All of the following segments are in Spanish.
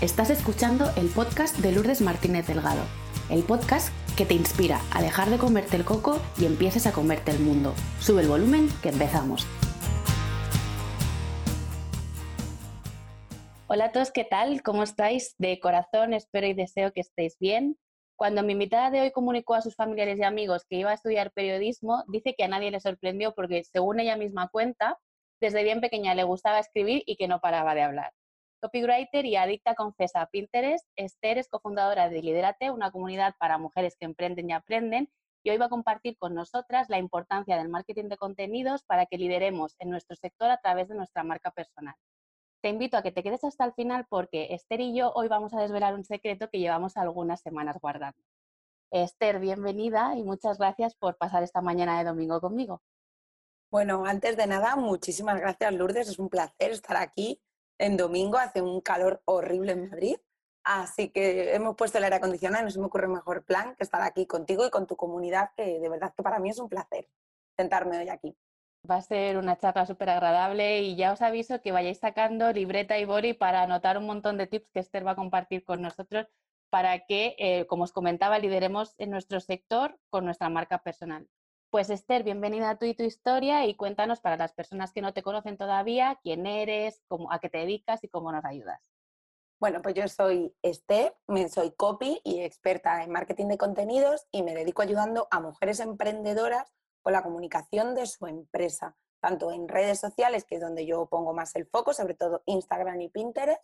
Estás escuchando el podcast de Lourdes Martínez Delgado, el podcast que te inspira a dejar de comerte el coco y empieces a comerte el mundo. Sube el volumen que empezamos. Hola a todos, ¿qué tal? ¿Cómo estáis? De corazón espero y deseo que estéis bien. Cuando mi invitada de hoy comunicó a sus familiares y amigos que iba a estudiar periodismo, dice que a nadie le sorprendió porque, según ella misma cuenta, desde bien pequeña le gustaba escribir y que no paraba de hablar. Copywriter y adicta confesa a Pinterest, Esther es cofundadora de Liderate, una comunidad para mujeres que emprenden y aprenden, y hoy va a compartir con nosotras la importancia del marketing de contenidos para que lideremos en nuestro sector a través de nuestra marca personal. Te invito a que te quedes hasta el final porque Esther y yo hoy vamos a desvelar un secreto que llevamos algunas semanas guardando. Esther, bienvenida y muchas gracias por pasar esta mañana de domingo conmigo. Bueno, antes de nada, muchísimas gracias Lourdes, es un placer estar aquí en domingo, hace un calor horrible en Madrid, así que hemos puesto el aire acondicionado y no se me ocurre mejor plan que estar aquí contigo y con tu comunidad, que de verdad que para mí es un placer sentarme hoy aquí. Va a ser una charla súper agradable y ya os aviso que vayáis sacando libreta y bori para anotar un montón de tips que Esther va a compartir con nosotros para que, eh, como os comentaba, lideremos en nuestro sector con nuestra marca personal. Pues Esther, bienvenida a tú y tu historia y cuéntanos para las personas que no te conocen todavía quién eres, cómo, a qué te dedicas y cómo nos ayudas. Bueno, pues yo soy Esther, soy copy y experta en marketing de contenidos y me dedico ayudando a mujeres emprendedoras con la comunicación de su empresa, tanto en redes sociales, que es donde yo pongo más el foco, sobre todo Instagram y Pinterest,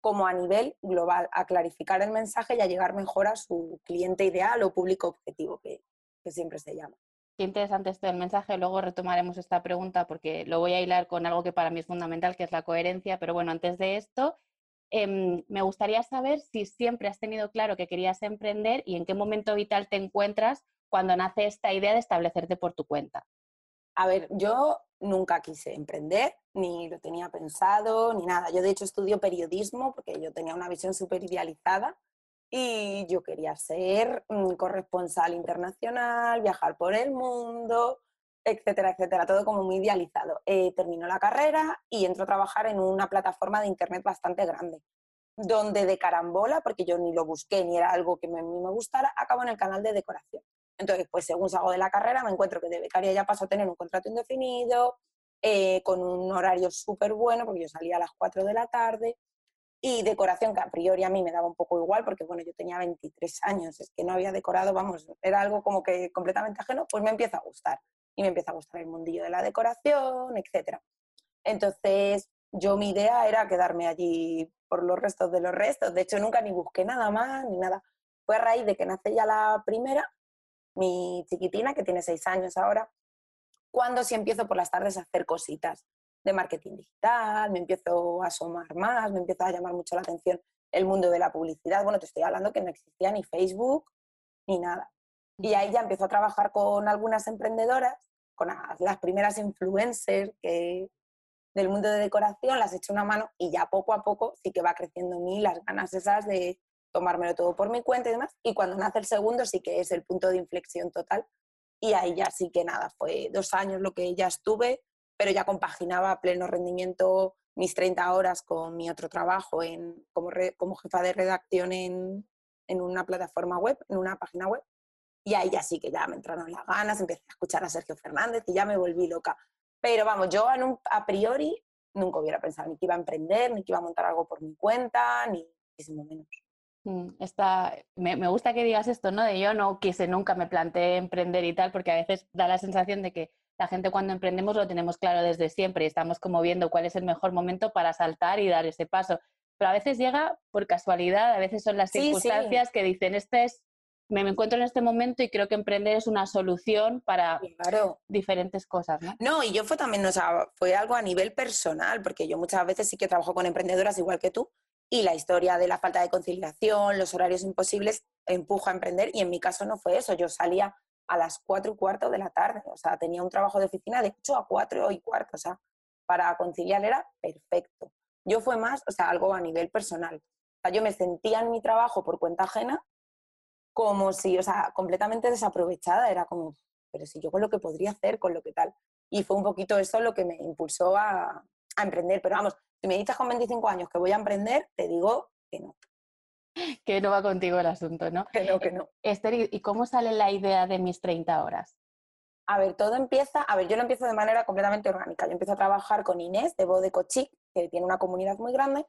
como a nivel global, a clarificar el mensaje y a llegar mejor a su cliente ideal o público objetivo, que siempre se llama. Qué interesante esto del mensaje. Luego retomaremos esta pregunta porque lo voy a hilar con algo que para mí es fundamental, que es la coherencia. Pero bueno, antes de esto, em, me gustaría saber si siempre has tenido claro que querías emprender y en qué momento vital te encuentras cuando nace esta idea de establecerte por tu cuenta. A ver, yo nunca quise emprender, ni lo tenía pensado, ni nada. Yo de hecho estudio periodismo porque yo tenía una visión súper idealizada y yo quería ser mm, corresponsal internacional, viajar por el mundo, etcétera, etcétera, todo como muy idealizado. Eh, terminó la carrera y entró a trabajar en una plataforma de internet bastante grande, donde de carambola, porque yo ni lo busqué ni era algo que me, me gustara, acabo en el canal de decoración. Entonces, pues según salgo de la carrera, me encuentro que de becaria ya paso a tener un contrato indefinido, eh, con un horario súper bueno, porque yo salía a las 4 de la tarde, y decoración, que a priori a mí me daba un poco igual, porque bueno, yo tenía 23 años, es que no había decorado, vamos, era algo como que completamente ajeno, pues me empieza a gustar. Y me empieza a gustar el mundillo de la decoración, etc. Entonces, yo mi idea era quedarme allí por los restos de los restos. De hecho, nunca ni busqué nada más, ni nada. Fue a raíz de que nace ya la primera, mi chiquitina, que tiene seis años ahora, cuando sí empiezo por las tardes a hacer cositas de marketing digital, me empiezo a asomar más, me empieza a llamar mucho la atención el mundo de la publicidad. Bueno, te estoy hablando que no existía ni Facebook ni nada. Y ahí ya empiezo a trabajar con algunas emprendedoras, con las primeras influencers que, del mundo de decoración, las echo una mano y ya poco a poco sí que va creciendo en mí las ganas esas de tomármelo todo por mi cuenta y demás. Y cuando nace el segundo sí que es el punto de inflexión total. Y ahí ya sí que nada, fue dos años lo que ya estuve pero ya compaginaba a pleno rendimiento mis 30 horas con mi otro trabajo en, como, como jefa de redacción en, en, una plataforma web, en una página web. Y ahí ya sí que ya me entraron las ganas, empecé a escuchar a Sergio Fernández y ya me volví loca. Pero vamos, yo a priori nunca hubiera pensado ni que iba a emprender, ni que iba a montar algo por mi cuenta, ni muchísimo menos. Mm, está, me, me, gusta que digas esto, ¿no? De yo no quise, nunca me planteé emprender y tal, porque a veces da la sensación de que la gente cuando emprendemos lo tenemos claro desde siempre y estamos como viendo cuál es el mejor momento para saltar y dar ese paso. Pero a veces llega por casualidad, a veces son las circunstancias que dicen, este es, me encuentro en este momento y creo que emprender es una solución para diferentes cosas. ¿no? no, y yo fue también, o sea, fue algo a nivel personal, porque yo muchas veces sí que trabajo con emprendedoras igual que tú, y la historia de la falta de conciliación, los horarios imposibles, empuja a emprender, y en mi caso no fue eso, yo salía a las 4 y cuarto de la tarde. O sea, tenía un trabajo de oficina de 8 a 4 y cuarto. O sea, para conciliar era perfecto. Yo fue más, o sea, algo a nivel personal. O sea, yo me sentía en mi trabajo por cuenta ajena como si, o sea, completamente desaprovechada. Era como, pero si yo con lo que podría hacer, con lo que tal. Y fue un poquito eso lo que me impulsó a, a emprender. Pero vamos, si me dices con 25 años que voy a emprender, te digo que no. Que no va contigo el asunto, ¿no? Que no, que no. Esther, ¿y cómo sale la idea de mis 30 horas? A ver, todo empieza, a ver, yo lo empiezo de manera completamente orgánica. Yo empiezo a trabajar con Inés de Bode Cochic, que tiene una comunidad muy grande,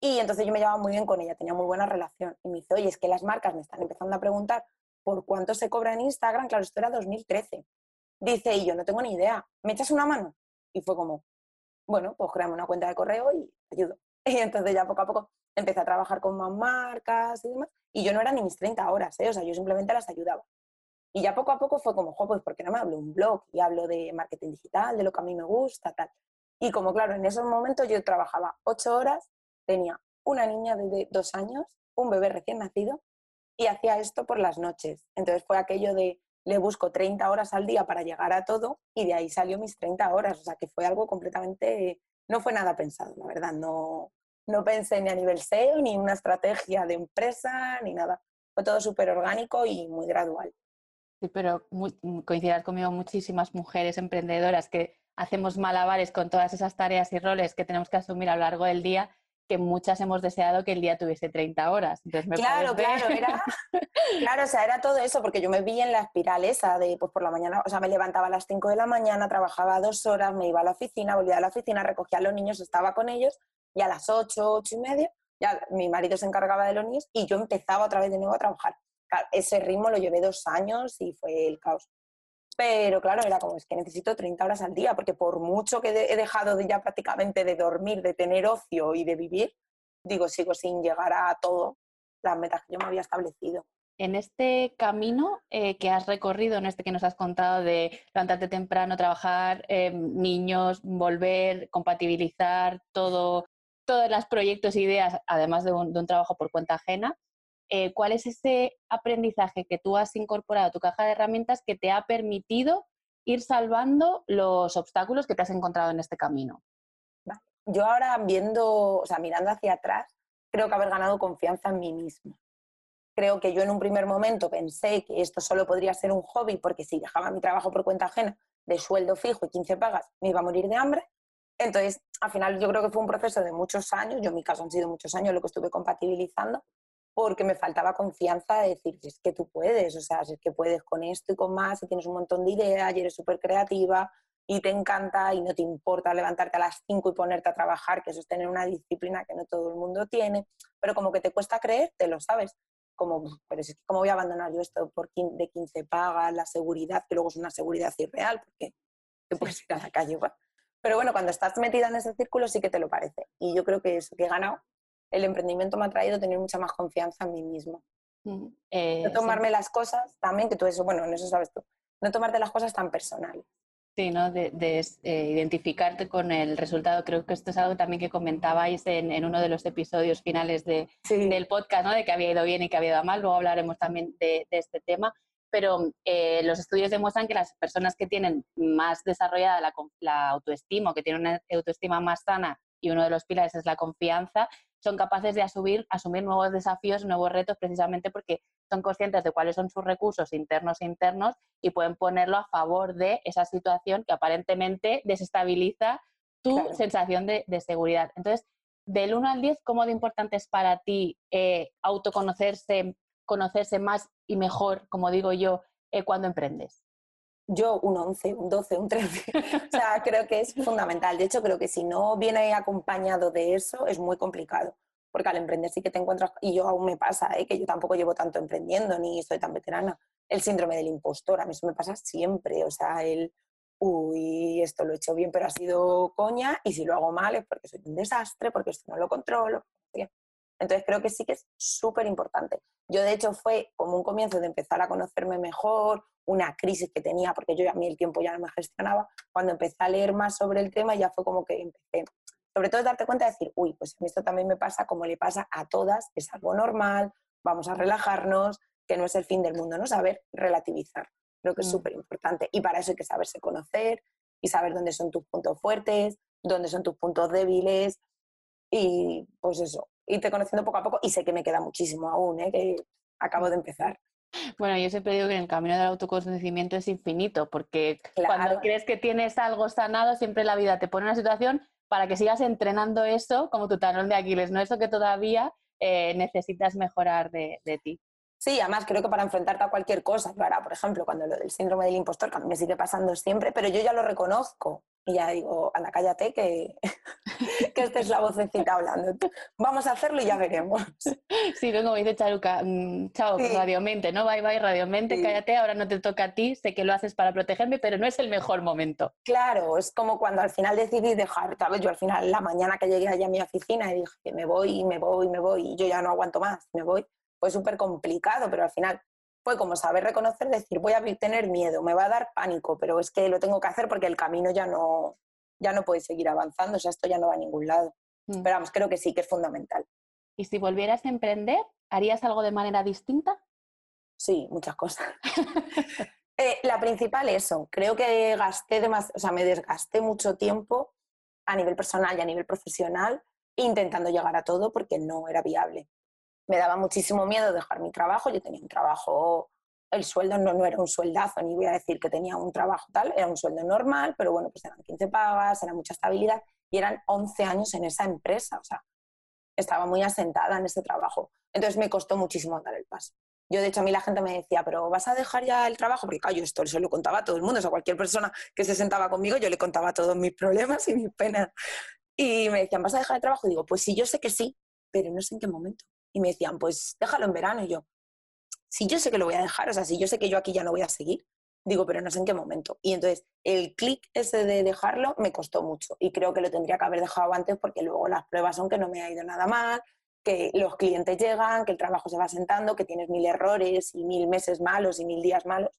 y entonces yo me llevaba muy bien con ella, tenía muy buena relación. Y me dice, oye, es que las marcas me están empezando a preguntar por cuánto se cobra en Instagram. Claro, esto era 2013. Dice, y yo no tengo ni idea, ¿me echas una mano? Y fue como, bueno, pues créame una cuenta de correo y ayudo. Y entonces ya poco a poco empecé a trabajar con más marcas y demás. Y yo no era ni mis 30 horas, ¿eh? o sea, yo simplemente las ayudaba. Y ya poco a poco fue como, jo, pues ¿por qué no me hablo un blog y hablo de marketing digital, de lo que a mí me gusta, tal? Y como claro, en esos momentos yo trabajaba ocho horas, tenía una niña de dos años, un bebé recién nacido, y hacía esto por las noches. Entonces fue aquello de, le busco 30 horas al día para llegar a todo, y de ahí salió mis 30 horas. O sea, que fue algo completamente, no fue nada pensado, la verdad, no, no pensé ni a nivel SEO, ni una estrategia de empresa, ni nada. Fue todo súper orgánico y muy gradual. Sí, pero mm, coincidirás conmigo muchísimas mujeres emprendedoras que hacemos malabares con todas esas tareas y roles que tenemos que asumir a lo largo del día, que muchas hemos deseado que el día tuviese 30 horas. claro, claro, era, claro, o sea, era todo eso, porque yo me vi en la espiral esa de, pues por la mañana, o sea, me levantaba a las 5 de la mañana, trabajaba dos horas, me iba a la oficina, volvía a la oficina, recogía a los niños, estaba con ellos, y a las 8, 8 y media, ya mi marido se encargaba de los niños y yo empezaba otra vez de nuevo a trabajar ese ritmo lo llevé dos años y fue el caos. Pero claro, era como, es que necesito 30 horas al día, porque por mucho que he dejado de ya prácticamente de dormir, de tener ocio y de vivir, digo, sigo sin llegar a todo las metas que yo me había establecido. En este camino eh, que has recorrido, en este que nos has contado de levantarte temprano, trabajar, eh, niños, volver, compatibilizar todo, todos los proyectos e ideas, además de un trabajo por cuenta ajena, eh, cuál es ese aprendizaje que tú has incorporado a tu caja de herramientas que te ha permitido ir salvando los obstáculos que te has encontrado en este camino. Yo ahora viendo, o sea, mirando hacia atrás, creo que haber ganado confianza en mí misma. Creo que yo en un primer momento pensé que esto solo podría ser un hobby porque si dejaba mi trabajo por cuenta ajena de sueldo fijo y 15 pagas me iba a morir de hambre. Entonces, al final yo creo que fue un proceso de muchos años, yo en mi caso han sido muchos años lo que estuve compatibilizando, porque me faltaba confianza de decir, es que tú puedes, o sea, es que puedes con esto y con más, y tienes un montón de ideas, y eres súper creativa, y te encanta, y no te importa levantarte a las 5 y ponerte a trabajar, que eso es tener una disciplina que no todo el mundo tiene, pero como que te cuesta creer, te lo sabes. Como, pero es que, ¿cómo voy a abandonar yo esto por de 15 pagas, la seguridad, que luego es una seguridad irreal, porque te puedes ir a la calle igual? Pero bueno, cuando estás metida en ese círculo sí que te lo parece. Y yo creo que eso que he ganado el emprendimiento me ha traído tener mucha más confianza en mí mismo. Eh, no tomarme las cosas también, que tú eso, bueno, en eso sabes tú, no tomarte las cosas tan personales. Sí, ¿no? De, eh, identificarte con el resultado. Creo que esto es algo también que comentabais en, uno de los episodios finales de, del podcast, ¿no? De que había ido bien y que había ido mal. Luego hablaremos también de, este tema. Pero eh, los estudios demuestran que las personas que tienen más desarrollada la, la autoestima, que tienen una autoestima más sana, y uno de los pilares es la confianza, son capaces de asumir, asumir nuevos desafíos, nuevos retos, precisamente porque son conscientes de cuáles son sus recursos internos e internos y pueden ponerlo a favor de esa situación que aparentemente desestabiliza tu sensación de, seguridad. Entonces, del 1 al 10, ¿cómo de importante es para ti eh, autoconocerse, conocerse más y mejor, como digo yo, eh, cuando emprendes? Yo un 11, un 12, un 13. o sea, creo que es fundamental. De hecho, creo que si no viene acompañado de eso, es muy complicado. Porque al emprender sí que te encuentras, y yo aún me pasa, ¿eh? que yo tampoco llevo tanto emprendiendo, ni soy tan veterana, el síndrome del impostor. A mí eso me pasa siempre. O sea, el, uy, esto lo he hecho bien, pero ha sido coña, y si lo hago mal es porque soy un desastre, porque esto no lo controlo. Entonces creo que sí que es súper importante. Yo de hecho fue como un comienzo de empezar a conocerme mejor, una crisis que tenía, porque yo a mí el tiempo ya no me gestionaba, cuando empecé a leer más sobre el tema ya fue como que empecé, sobre todo darte cuenta de decir, uy, pues esto también me pasa como le pasa a todas, es algo normal, vamos a relajarnos, que no es el fin del mundo, ¿no? Saber relativizar, creo que es mm. súper importante. Y para eso hay que saberse conocer y saber dónde son tus puntos fuertes, dónde son tus puntos débiles y pues eso, irte conociendo poco a poco y sé que me queda muchísimo aún, ¿eh? que acabo de empezar. Bueno, yo siempre digo que el camino del autoconocimiento es infinito, porque cuando crees que tienes algo sanado, siempre la vida te pone una situación para que sigas entrenando eso como tu talón de Aquiles, no eso que todavía eh, necesitas mejorar de, de ti. Sí, además creo que para enfrentarte a cualquier cosa, para, por ejemplo, cuando lo del síndrome del impostor, que a mí me sigue pasando siempre, pero yo ya lo reconozco y ya digo, anda, cállate, que, que esta es la vocecita hablando. Vamos a hacerlo y ya veremos. Sí, luego me dice Charuca, mm, chao, radiomente, ¿no? Bye, bye, radiomente, cállate, ahora no te toca a ti, sé que lo haces para protegerme, pero no es el mejor momento. Claro, es como cuando al final decidí dejar, ¿sabes? Yo al final, la mañana que llegué allá a mi oficina y dije, me voy, me voy, me voy, y yo ya no aguanto más, me voy fue súper complicado, pero al final fue como saber reconocer, decir, voy a tener miedo, me va a dar pánico, pero es que lo tengo que hacer porque el camino ya no, ya no puede seguir avanzando, o sea, esto ya no va a ningún lado. Mm. Pero vamos, creo que sí, que es fundamental. ¿Y si volvieras a emprender, harías algo de manera distinta? Sí, muchas cosas. Eh, la principal eso, creo que gasté demasiado, o sea, me desgasté mucho tiempo a nivel personal y a nivel profesional intentando llegar a todo porque no era viable me daba muchísimo miedo dejar mi trabajo. Yo tenía un trabajo, el sueldo no, no era un sueldazo, ni voy a decir que tenía un trabajo tal, era un sueldo normal, pero bueno, pues eran 15 pagas, era mucha estabilidad y eran 11 años en esa empresa, o sea, estaba muy asentada en ese trabajo. Entonces me costó muchísimo dar el paso. Yo, de hecho, a mí la gente me decía, pero ¿vas a dejar ya el trabajo? Porque, claro, yo esto se lo contaba a todo el mundo, o sea, cualquier persona que se sentaba conmigo, yo le contaba todos mis problemas y mis penas. Y me decían, ¿vas a dejar el trabajo? Y digo, pues sí, yo sé que sí, pero no sé en qué momento y me decían, pues déjalo en verano. Y yo, si yo sé que lo voy a dejar, o sea, si yo sé que yo aquí ya no voy a seguir, digo, pero no sé en qué momento. Y entonces el clic ese de dejarlo me costó mucho y creo que lo tendría que haber dejado antes porque luego las pruebas son que no me ha ido nada mal, que los clientes llegan, que el trabajo se va sentando, que tienes mil errores y mil meses malos y mil días malos.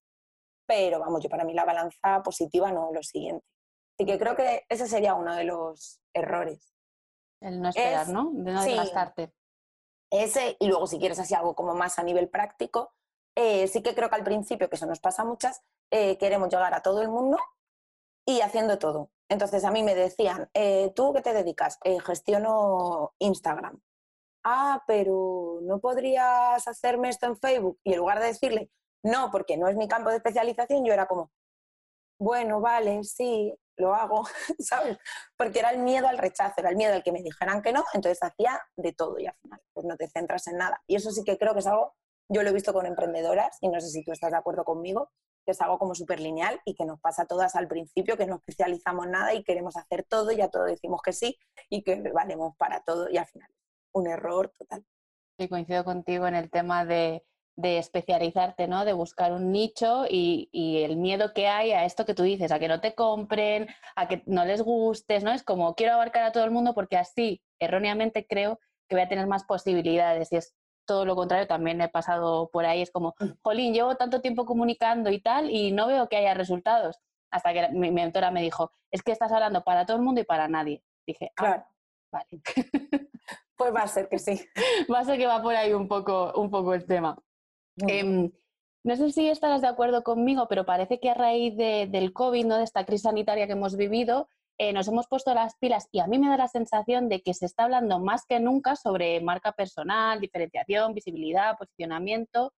Pero vamos, yo para mí la balanza positiva no lo siguiente. Así que creo que ese sería uno de los errores. El no esperar, ¿no? De no desgastarte. Ese, y luego si quieres así algo como más a nivel práctico, eh, sí que creo que al principio, que eso nos pasa a muchas, eh, queremos llegar a todo el mundo y haciendo todo. Entonces a mí me decían, eh, ¿tú qué te dedicas? gestiono Instagram. Ah, pero ¿no podrías hacerme esto en Facebook? Y en lugar de decirle, no, porque no es mi campo de especialización, yo era como, bueno, vale, sí, lo hago, ¿sabes? Porque era el miedo al rechazo, era el miedo al que me dijeran que no, entonces hacía de todo y al final pues no te centras en nada. Y eso sí que creo que es algo, yo lo he visto con emprendedoras y no sé si tú estás de acuerdo conmigo, que es algo como súper lineal y que nos pasa a todas al principio, que no especializamos nada y queremos hacer todo y a todo decimos que sí y que valemos para todo y al final un error total. Y coincido contigo en el tema de de especializarte, ¿no? De buscar un nicho y, el miedo que hay a esto que tú dices, a que no te compren, a que no les gustes, ¿no? Es como quiero abarcar a todo el mundo porque así, erróneamente creo que voy a tener más posibilidades y es todo lo contrario, también he pasado por ahí, es como, mm. jolín, llevo tanto tiempo comunicando y tal y no veo que haya resultados. Hasta que mi, mentora me dijo, es que estás hablando para todo el mundo y para nadie. Dije, ah, claro. vale. Pues va a ser que sí. Va a ser que va por ahí un poco, un poco el tema. Em, no sé si estarás de acuerdo conmigo, pero parece que a raíz del COVID, ¿no? de esta crisis sanitaria que hemos vivido, eh, nos hemos puesto las pilas y a mí me da la sensación de que se está hablando más que nunca sobre marca personal, diferenciación, visibilidad, posicionamiento.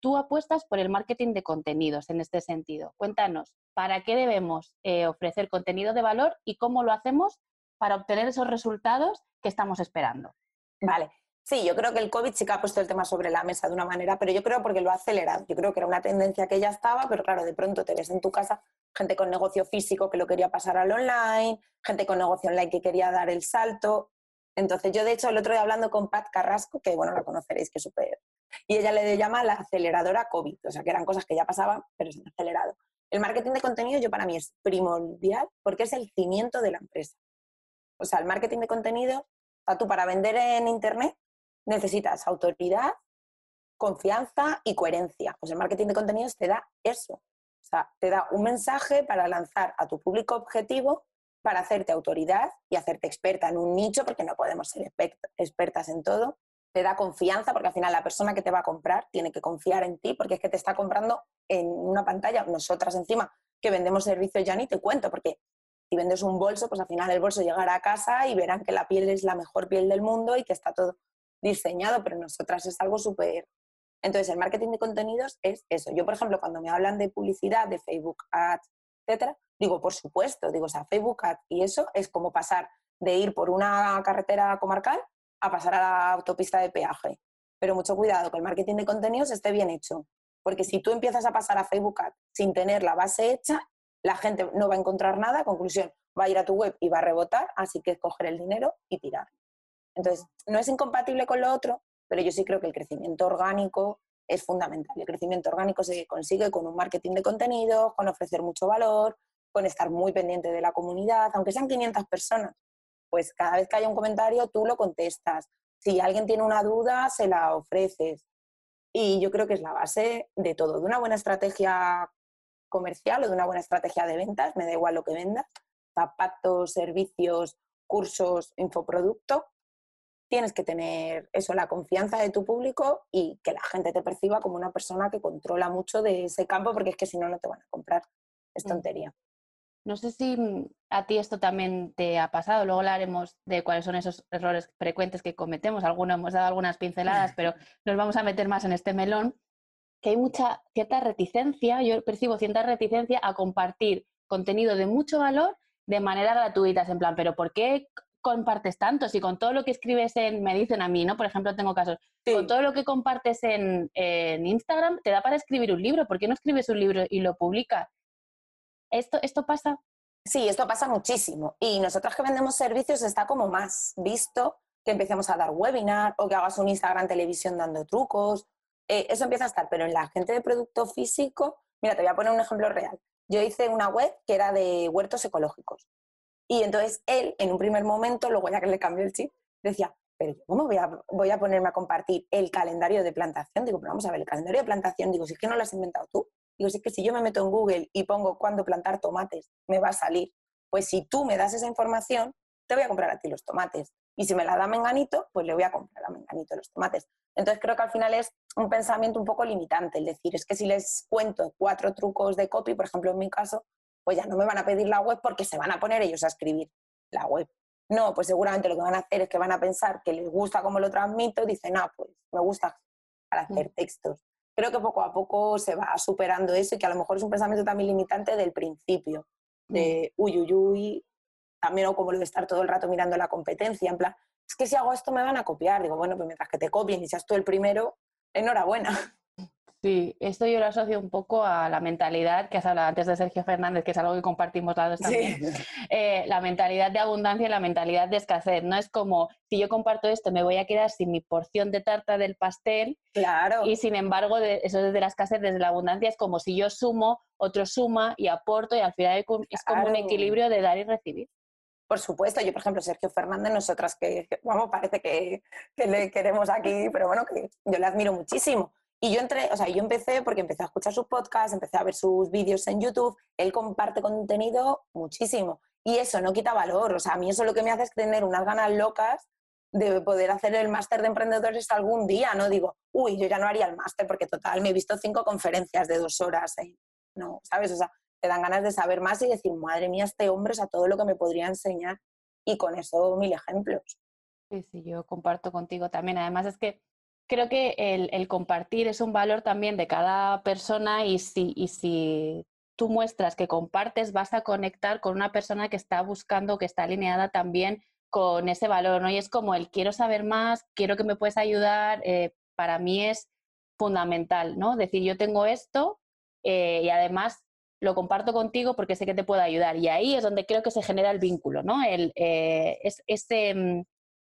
Tú apuestas por el marketing de contenidos en este sentido. Cuéntanos, ¿para qué debemos eh, ofrecer contenido de valor y cómo lo hacemos para obtener esos resultados que estamos esperando? Vale, Sí, yo creo que el COVID sí que ha puesto el tema sobre la mesa de una manera, pero yo creo porque lo ha acelerado. Yo creo que era una tendencia que ya estaba, pero claro, de pronto te ves en tu casa gente con negocio físico que lo quería pasar al online, gente con negocio online que quería dar el salto. Entonces yo, de hecho, el otro día hablando con Pat Carrasco, que bueno, la conoceréis, que es súper... Y ella le llama la aceleradora COVID, o sea, que eran cosas que ya pasaban, pero se han acelerado. El marketing de contenido yo para mí es primordial porque es el cimiento de la empresa. O sea, el marketing de contenido, o tú para vender en Internet necesitas autoridad, confianza y coherencia. Pues el marketing de contenidos te da eso. O sea, te da un mensaje para lanzar a tu público objetivo, para hacerte autoridad y hacerte experta en un nicho, porque no podemos ser expertas en todo. Te da confianza, porque al final la persona que te va a comprar tiene que confiar en ti, porque es que te está comprando en una pantalla. Nosotras encima, que vendemos servicios ya ni te cuento, porque si vendes un bolso, pues al final el bolso llegará a casa y verán que la piel es la mejor piel del mundo y que está todo diseñado, pero nosotras es algo súper... Entonces, el marketing de contenidos es eso. Yo, por ejemplo, cuando me hablan de publicidad, de Facebook Ads, etcétera, digo, por supuesto, digo, o sea, Facebook Ads y eso es como pasar de ir por una carretera comarcal a pasar a la autopista de peaje. Pero mucho cuidado, que el marketing de contenidos esté bien hecho. Porque si tú empiezas a pasar a Facebook sin tener la base hecha, la gente no va a encontrar nada. Conclusión, va a ir a tu web y va a rebotar, así que es coger el dinero y tirar. Entonces, no es incompatible con lo otro, pero yo sí creo que el crecimiento orgánico es fundamental. El crecimiento orgánico se consigue con un marketing de contenidos, con ofrecer mucho valor, con estar muy pendiente de la comunidad, aunque sean 500 personas. Pues cada vez que haya un comentario, tú lo contestas. Si alguien tiene una duda, se la ofreces. Y yo creo que es la base de todo, de una buena estrategia comercial o de una buena estrategia de ventas, me da igual lo que vendas, zapatos, servicios, cursos, infoproducto, tienes que tener eso, la confianza de tu público y que la gente te perciba como una persona que controla mucho de ese campo, porque es que si no, no te van a comprar. Es mm. tontería. No sé si mm, a ti esto también te ha pasado, luego hablaremos de cuáles son esos errores frecuentes que cometemos, algunos hemos dado algunas pinceladas, pero nos vamos a meter más en este melón, que hay mucha cierta reticencia, yo percibo cierta reticencia a compartir contenido de mucho valor de manera gratuita, en plan, pero ¿por qué compartes tanto? Si con todo lo que escribes en, me dicen a mí, ¿no? Por ejemplo, tengo casos, con todo lo que compartes en, Instagram, te da para escribir un libro, ¿por qué no escribes un libro y lo publicas? ¿Esto, ¿Esto pasa? Sí, esto pasa muchísimo. Y nosotros que vendemos servicios está como más visto que empecemos a dar webinar o que hagas un Instagram televisión dando trucos. Eh, eso empieza a estar, pero en la gente de producto físico, mira, te voy a poner un ejemplo real. Yo hice una web que era de huertos ecológicos. Y entonces él, en un primer momento, luego ya que le cambió el chip, decía, pero ¿cómo voy a, voy a ponerme a compartir el calendario de plantación? Digo, pero vamos a ver, el calendario de plantación, digo, si es que no lo has inventado tú. Digo, si es que si yo me meto en Google y pongo cuándo plantar tomates, me va a salir. Pues si tú me das esa información, te voy a comprar a ti los tomates. Y si me la da Menganito, pues le voy a comprar a Menganito los tomates. Entonces creo que al final es un pensamiento un poco limitante, el decir, es que si les cuento cuatro trucos de copy, por ejemplo en mi caso, pues ya no me van a pedir la web porque se van a poner ellos a escribir la web. No, pues seguramente lo que van a hacer es que van a pensar que les gusta cómo lo transmito, dicen, ah, pues me gusta para hacer textos. Creo que poco a poco se va superando eso y que a lo mejor es un pensamiento también limitante del principio, de mm. uy, uy, uy, también o como lo de estar todo el rato mirando la competencia, en plan, es que si hago esto me van a copiar. Digo, bueno, pues mientras que te copien y seas tú el primero, enhorabuena. Sí, esto yo lo asocio un poco a la mentalidad que has hablado antes de Sergio Fernández, que es algo que compartimos la dos también. Eh, la mentalidad de abundancia y la mentalidad de escasez. No es como, si yo comparto esto, me voy a quedar sin mi porción de tarta del pastel. Claro. Y sin embargo, eso desde la escasez, desde la abundancia, es como si yo sumo, otro suma y aporto, y al final es como un equilibrio de dar y recibir. Por supuesto, yo por ejemplo, Sergio Fernández, nosotras que, vamos, parece que, que le queremos aquí, pero bueno, que yo le admiro muchísimo y yo entré, o sea, yo empecé porque empecé a escuchar sus podcasts, empecé a ver sus vídeos en YouTube, él comparte contenido muchísimo y eso no quita valor, o sea, a mí eso lo que me hace es tener unas ganas locas de poder hacer el máster de emprendedores algún día, no digo, uy, yo ya no haría el máster porque total, me he visto cinco conferencias de dos horas, ¿eh? no, ¿sabes? O sea, te dan ganas de saber más y decir, madre mía, este hombre es a todo lo que me podría enseñar y con eso mil ejemplos. Sí, sí, yo comparto contigo también. Además es que creo que el, compartir es un valor también de cada persona y si, y si tú muestras que compartes, vas a conectar con una persona que está buscando, que está alineada también con ese valor, ¿no? Y es como el quiero saber más, quiero que me puedas ayudar, eh, para mí es fundamental, ¿no? Decir, yo tengo esto eh, y además lo comparto contigo porque sé que te puedo ayudar. Y ahí es donde creo que se genera el vínculo, ¿no? El, eh, es, ese, mm,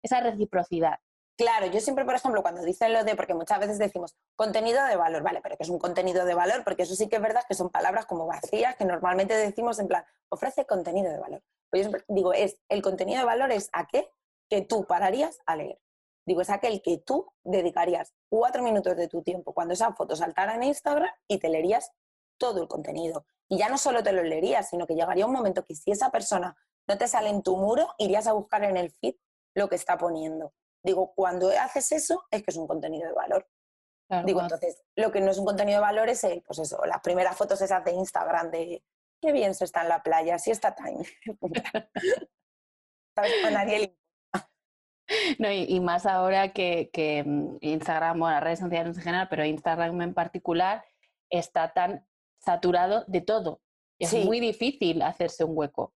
esa reciprocidad. Claro, yo siempre, por ejemplo, cuando dicen lo de, porque muchas veces decimos contenido de valor, vale, pero que es un contenido de valor, porque eso sí que es verdad que son palabras como vacías que normalmente decimos en plan, ofrece contenido de valor. Pues yo siempre digo, es, el contenido de valor es aquel que tú pararías a leer. Digo, es aquel que tú dedicarías cuatro minutos de tu tiempo cuando esa foto saltara en Instagram y te leerías todo el contenido. Y ya no solo te lo leerías, sino que llegaría un momento que si esa persona no te sale en tu muro, irías a buscar en el feed lo que está poniendo. Digo, cuando haces eso es que es un contenido de valor. Digo, entonces, lo que no es un contenido de valor es, el, pues eso, las primeras fotos esas de Instagram de qué bien se está en la playa, si está time. ¿Sabes? A nadie le no, y, más ahora que, que, mm, Instagram, bueno, las redes sociales en general, pero Instagram en particular, está tan saturado de todo. Es muy difícil hacerse un hueco.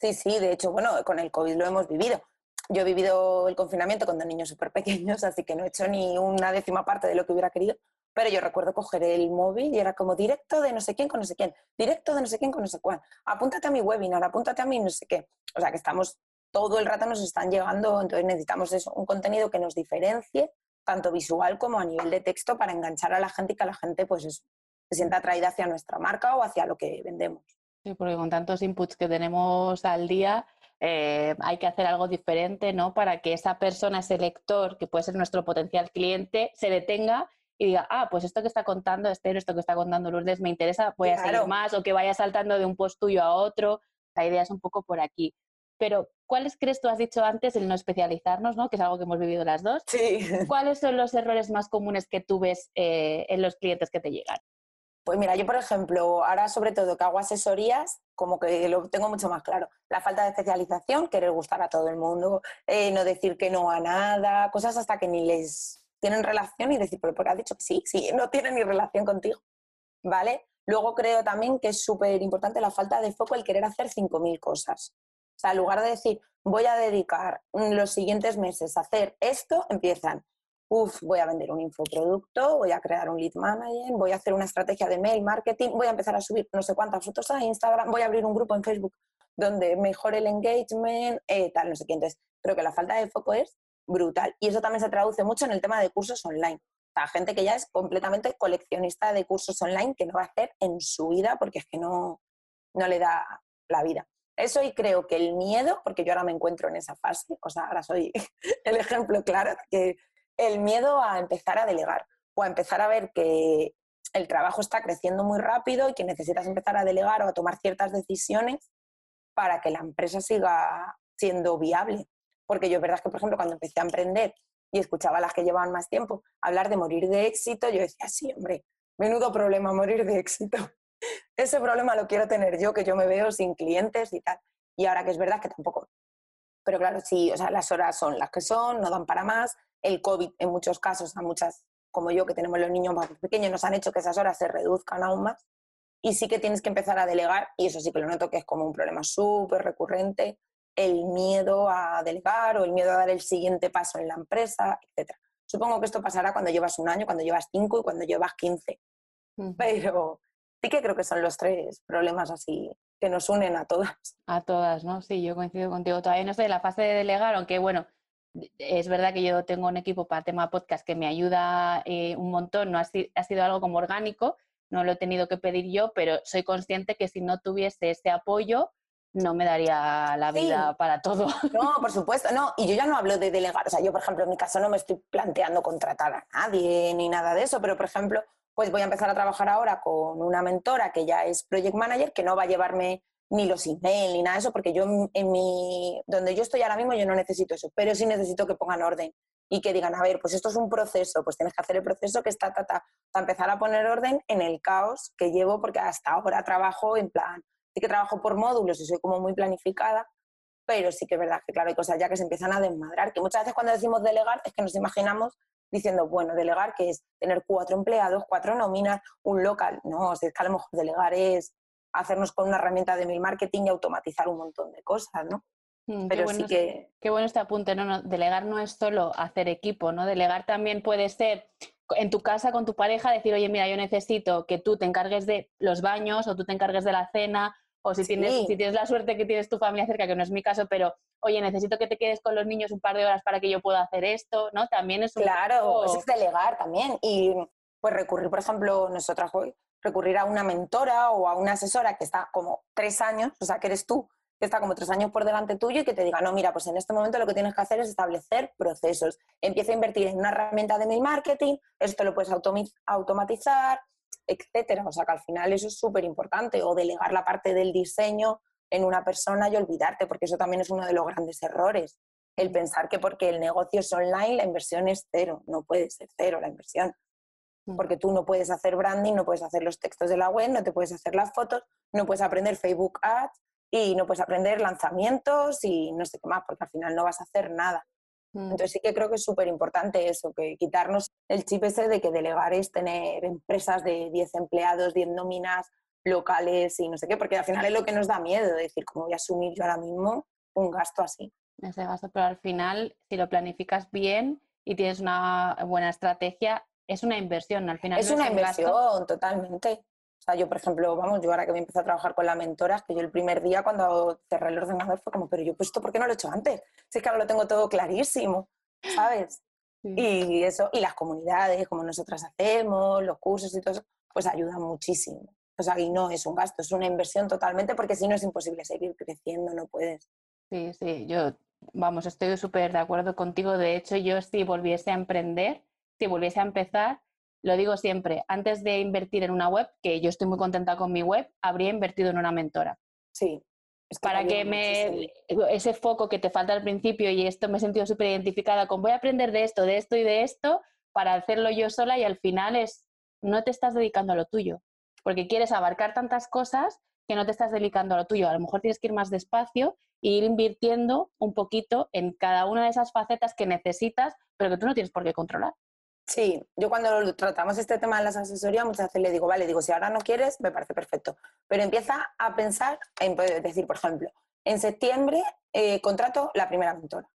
Sí, sí, de hecho, bueno, con el COVID lo hemos vivido yo he vivido el confinamiento con dos niños súper pequeños, así que no he hecho ni una décima parte de lo que hubiera querido, pero yo recuerdo coger el móvil y era como directo de no sé quién con no sé quién, directo de no sé quién con no sé cuál, apúntate a mi webinar, apúntate a mí no sé qué. O sea que estamos, todo el rato nos están llegando, entonces necesitamos eso, un contenido que nos diferencie, tanto visual como a nivel de texto, para enganchar a la gente y que la gente pues se sienta atraída hacia nuestra marca o hacia lo que vendemos. Sí, porque con tantos inputs que tenemos al día, eh, hay que hacer algo diferente, ¿no? Para que esa persona, ese lector, que puede ser nuestro potencial cliente, se detenga y diga, ah, pues esto que está contando Esther, esto que está contando Lourdes me interesa, voy a seguir más, o que vaya saltando de un post tuyo a otro. La idea es un poco por aquí. Pero, ¿cuáles crees tú, has dicho antes, el no especializarnos, ¿no? que es algo que hemos vivido las dos? Sí. ¿Cuáles son los errores más comunes que tú ves eh, en los clientes que te llegan? Pues mira, yo por ejemplo, ahora sobre todo que hago asesorías, como que lo tengo mucho más claro. La falta de especialización, querer gustar a todo el mundo, eh, no decir que no a nada, cosas hasta que ni les tienen relación y decir, pero ¿por qué has dicho que sí? Sí, no tiene ni relación contigo. ¿Vale? Luego creo también que es súper importante la falta de foco, el querer hacer 5.000 cosas. O sea, en lugar de decir, voy a dedicar los siguientes meses a hacer esto, empiezan, uff, voy a vender un infoproducto, voy a crear un lead manager, voy a hacer una estrategia de mail marketing, voy a empezar a subir no sé cuántas fotos a Instagram, voy a abrir un grupo en Facebook donde mejore el engagement, eh, tal, no sé qué. Entonces, creo que la falta de foco es brutal. Y eso también se traduce mucho en el tema de cursos online. O gente que ya es completamente coleccionista de cursos online que no va a hacer en su vida porque es que no, no le da la vida. Eso y creo que el miedo, porque yo ahora me encuentro en esa fase, o sea, ahora soy el ejemplo claro, que el miedo a empezar a delegar o a empezar a ver que el trabajo está creciendo muy rápido y que necesitas empezar a delegar o a tomar ciertas decisiones para que la empresa siga siendo viable. Porque yo, verdad que, por ejemplo, cuando empecé a emprender y escuchaba a las que llevaban más tiempo hablar de morir de éxito, yo decía, sí, hombre, menudo problema morir de éxito. Ese problema lo quiero tener yo, que yo me veo sin clientes y tal. Y ahora que es verdad que tampoco. Pero claro, sí, o sea, las horas son las que son, no dan para más. El COVID, en muchos casos, a muchas como yo, que tenemos los niños más pequeños, nos han hecho que esas horas se reduzcan aún más. Y sí que tienes que empezar a delegar, y eso sí que lo noto que es como un problema súper recurrente, el miedo a delegar o el miedo a dar el siguiente paso en la empresa, etc. Supongo que esto pasará cuando llevas un año, cuando llevas cinco y cuando llevas quince. Pero sí que creo que son los tres problemas así que nos unen a todas. A todas, ¿no? Sí, yo coincido contigo. Todavía no sé, la fase de delegar, aunque bueno, es verdad que yo tengo un equipo para tema podcast que me ayuda eh, un montón, no ha, ha, sido algo como orgánico, no lo he tenido que pedir yo, pero soy consciente que si no tuviese ese apoyo, no me daría la vida para todo. No, por supuesto, no. Y yo ya no hablo de delegar. O sea, yo, por ejemplo, en mi caso no me estoy planteando contratar a nadie ni nada de eso, pero, por ejemplo, pues voy a empezar a trabajar ahora con una mentora que ya es project manager, que no va a llevarme ni los emails ni nada de eso, porque yo en mi, donde yo estoy ahora mismo yo no necesito eso, pero sí necesito que pongan orden y que digan, a ver, pues esto es un proceso, pues tienes que hacer el proceso que está, ta, ta, para empezar a poner orden en el caos que llevo, porque hasta ahora trabajo en plan, sí que trabajo por módulos y soy como muy planificada, pero sí que es verdad que, claro, hay cosas ya que se empiezan a desmadrar, que muchas veces cuando decimos delegar es que nos imaginamos diciendo, bueno, delegar que es tener cuatro empleados, cuatro nóminas, un local. No, es que a lo mejor delegar es hacernos con una herramienta de mail marketing y automatizar un montón de cosas, ¿no? Mm, Pero sí que... Qué bueno este apunte, ¿no? ¿no? Delegar no es solo hacer equipo, ¿no? Delegar también puede ser en tu casa con tu pareja decir, oye, mira, yo necesito que tú te encargues de los baños o tú te encargues de la cena o si, tienes, si tienes la suerte que tienes tu familia cerca, que no es mi caso, pero oye, necesito que te quedes con los niños un par de horas para que yo pueda hacer esto, ¿no? También es un Claro, eso es delegar también. Y pues recurrir, por ejemplo, nosotras hoy, recurrir a una mentora o a una asesora que está como tres años, o sea, que eres tú, que está como tres años por delante tuyo y que te diga, no, mira, pues en este momento lo que tienes que hacer es establecer procesos. Empieza a invertir en una herramienta de mail marketing, esto lo puedes automatizar, etcétera. O sea que al final eso es súper importante. O delegar la parte del diseño en una persona y olvidarte, porque eso también es uno de los grandes errores. El pensar que porque el negocio es online, la inversión es cero. No puede ser cero la inversión. Mm. Porque tú no puedes hacer branding, no puedes hacer los textos de la web, no te puedes hacer las fotos, no puedes aprender Facebook Ads y no puedes aprender lanzamientos y no sé qué más, porque al final no vas a hacer nada. Mm. Entonces sí que creo que es súper importante eso, que quitarnos el chip ese de que delegar es tener empresas de 10 empleados, 10 nóminas locales y no sé qué, porque al final es lo que nos da miedo, decir, ¿cómo voy a asumir yo ahora mismo un gasto así? ese gasto, pero al final, si lo planificas bien y tienes una buena estrategia, es una inversión al final. Es una inversión, totalmente. O sea, yo, por ejemplo, vamos, yo ahora que me empecé a trabajar con la mentora, que yo el primer día cuando cerré el ordenador fue como, pero yo, pues esto, ¿por qué no lo he hecho antes? Si es que ahora lo tengo todo clarísimo, ¿sabes? Y eso, y las comunidades, como nosotras hacemos, los cursos y todo eso, pues ayudan muchísimo. O sea, y no es un gasto, es una inversión totalmente, porque si no es imposible seguir creciendo, no puedes. Sí, sí, yo, vamos, estoy súper de acuerdo contigo. De hecho, yo si volviese a emprender, si volviese a empezar, lo digo siempre, antes de invertir en una web, que yo estoy muy contenta con mi web, habría invertido en una mentora. Sí. para que me ese foco que te falta al principio y esto me he sentido súper identificada con voy a aprender de esto, de esto y de esto para hacerlo yo sola y al final es no te estás dedicando a lo tuyo, porque quieres abarcar tantas cosas que no te estás dedicando a lo tuyo. A lo mejor tienes que ir más despacio e ir invirtiendo un poquito en cada una de esas facetas que necesitas, pero que tú no tienes por qué controlar. Sí, yo cuando tratamos este tema de las asesorías muchas veces le digo, vale, digo, si ahora no quieres, me parece perfecto, pero empieza a pensar en decir, por ejemplo, en septiembre eh, contrato la primera mentora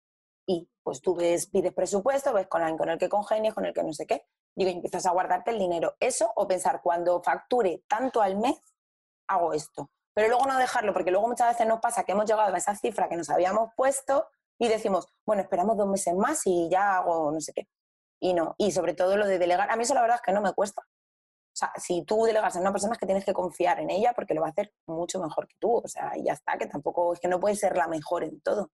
y pues tú ves, pides presupuesto, ves con alguien con el que congenies, con el que no sé qué, digo, y empiezas a guardarte el dinero. Eso o pensar, cuando facture tanto al mes, hago esto. Pero luego no dejarlo, porque luego muchas veces nos pasa que hemos llegado a esa cifra que nos habíamos puesto y decimos, bueno, esperamos dos meses más y ya hago no sé qué y no. Y sobre todo lo de delegar, a mí eso la verdad es que no me cuesta. O sea, si tú delegas a una persona es que tienes que confiar en ella porque lo va a hacer mucho mejor que tú. O sea, y ya está, que tampoco es que no puedes ser la mejor en todo.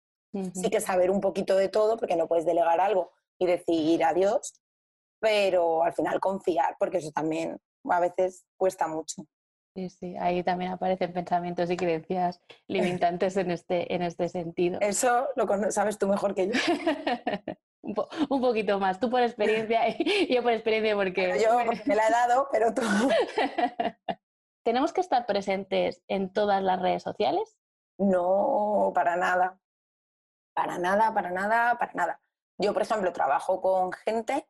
Sí que saber un poquito de todo porque no puedes delegar algo y decir adiós, pero al final confiar porque eso también a veces cuesta mucho. Sí, sí, ahí también aparecen pensamientos y creencias limitantes en este, en este sentido. Eso lo sabes tú mejor que yo. un, poquito más. Tú por experiencia y yo por experiencia porque... yo me la he dado, pero tú... ¿Tenemos que estar presentes en todas las redes sociales? No, para nada. Para nada, para nada, para nada. Yo, por ejemplo, trabajo con gente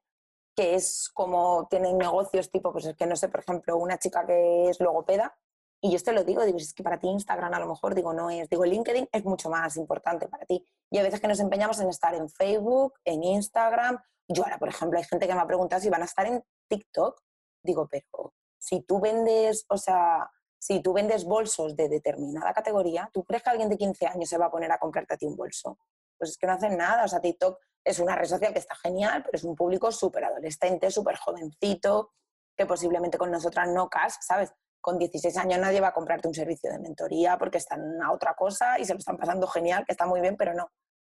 que es como tienen negocios tipo, pues es que no sé, por ejemplo, una chica que es logopeda y yo te lo digo, digo, es que para ti Instagram a lo mejor, digo, no es, digo, LinkedIn es mucho más importante para ti. Y a veces que nos empeñamos en estar en Facebook, en Instagram. Yo ahora, por ejemplo, hay gente que me ha preguntado si van a estar en TikTok. Digo, pero si tú vendes, o sea, si tú vendes bolsos de determinada categoría, ¿tú crees que alguien de 15 años se va a poner a comprarte a ti un bolso? Pues es que no hacen nada. O sea, TikTok es una red social que está genial, pero es un público súper adolescente, súper jovencito, que posiblemente con nosotras no casa, ¿sabes? Con 16 años nadie va a comprarte un servicio de mentoría porque están a otra cosa y se lo están pasando genial, que está muy bien, pero no.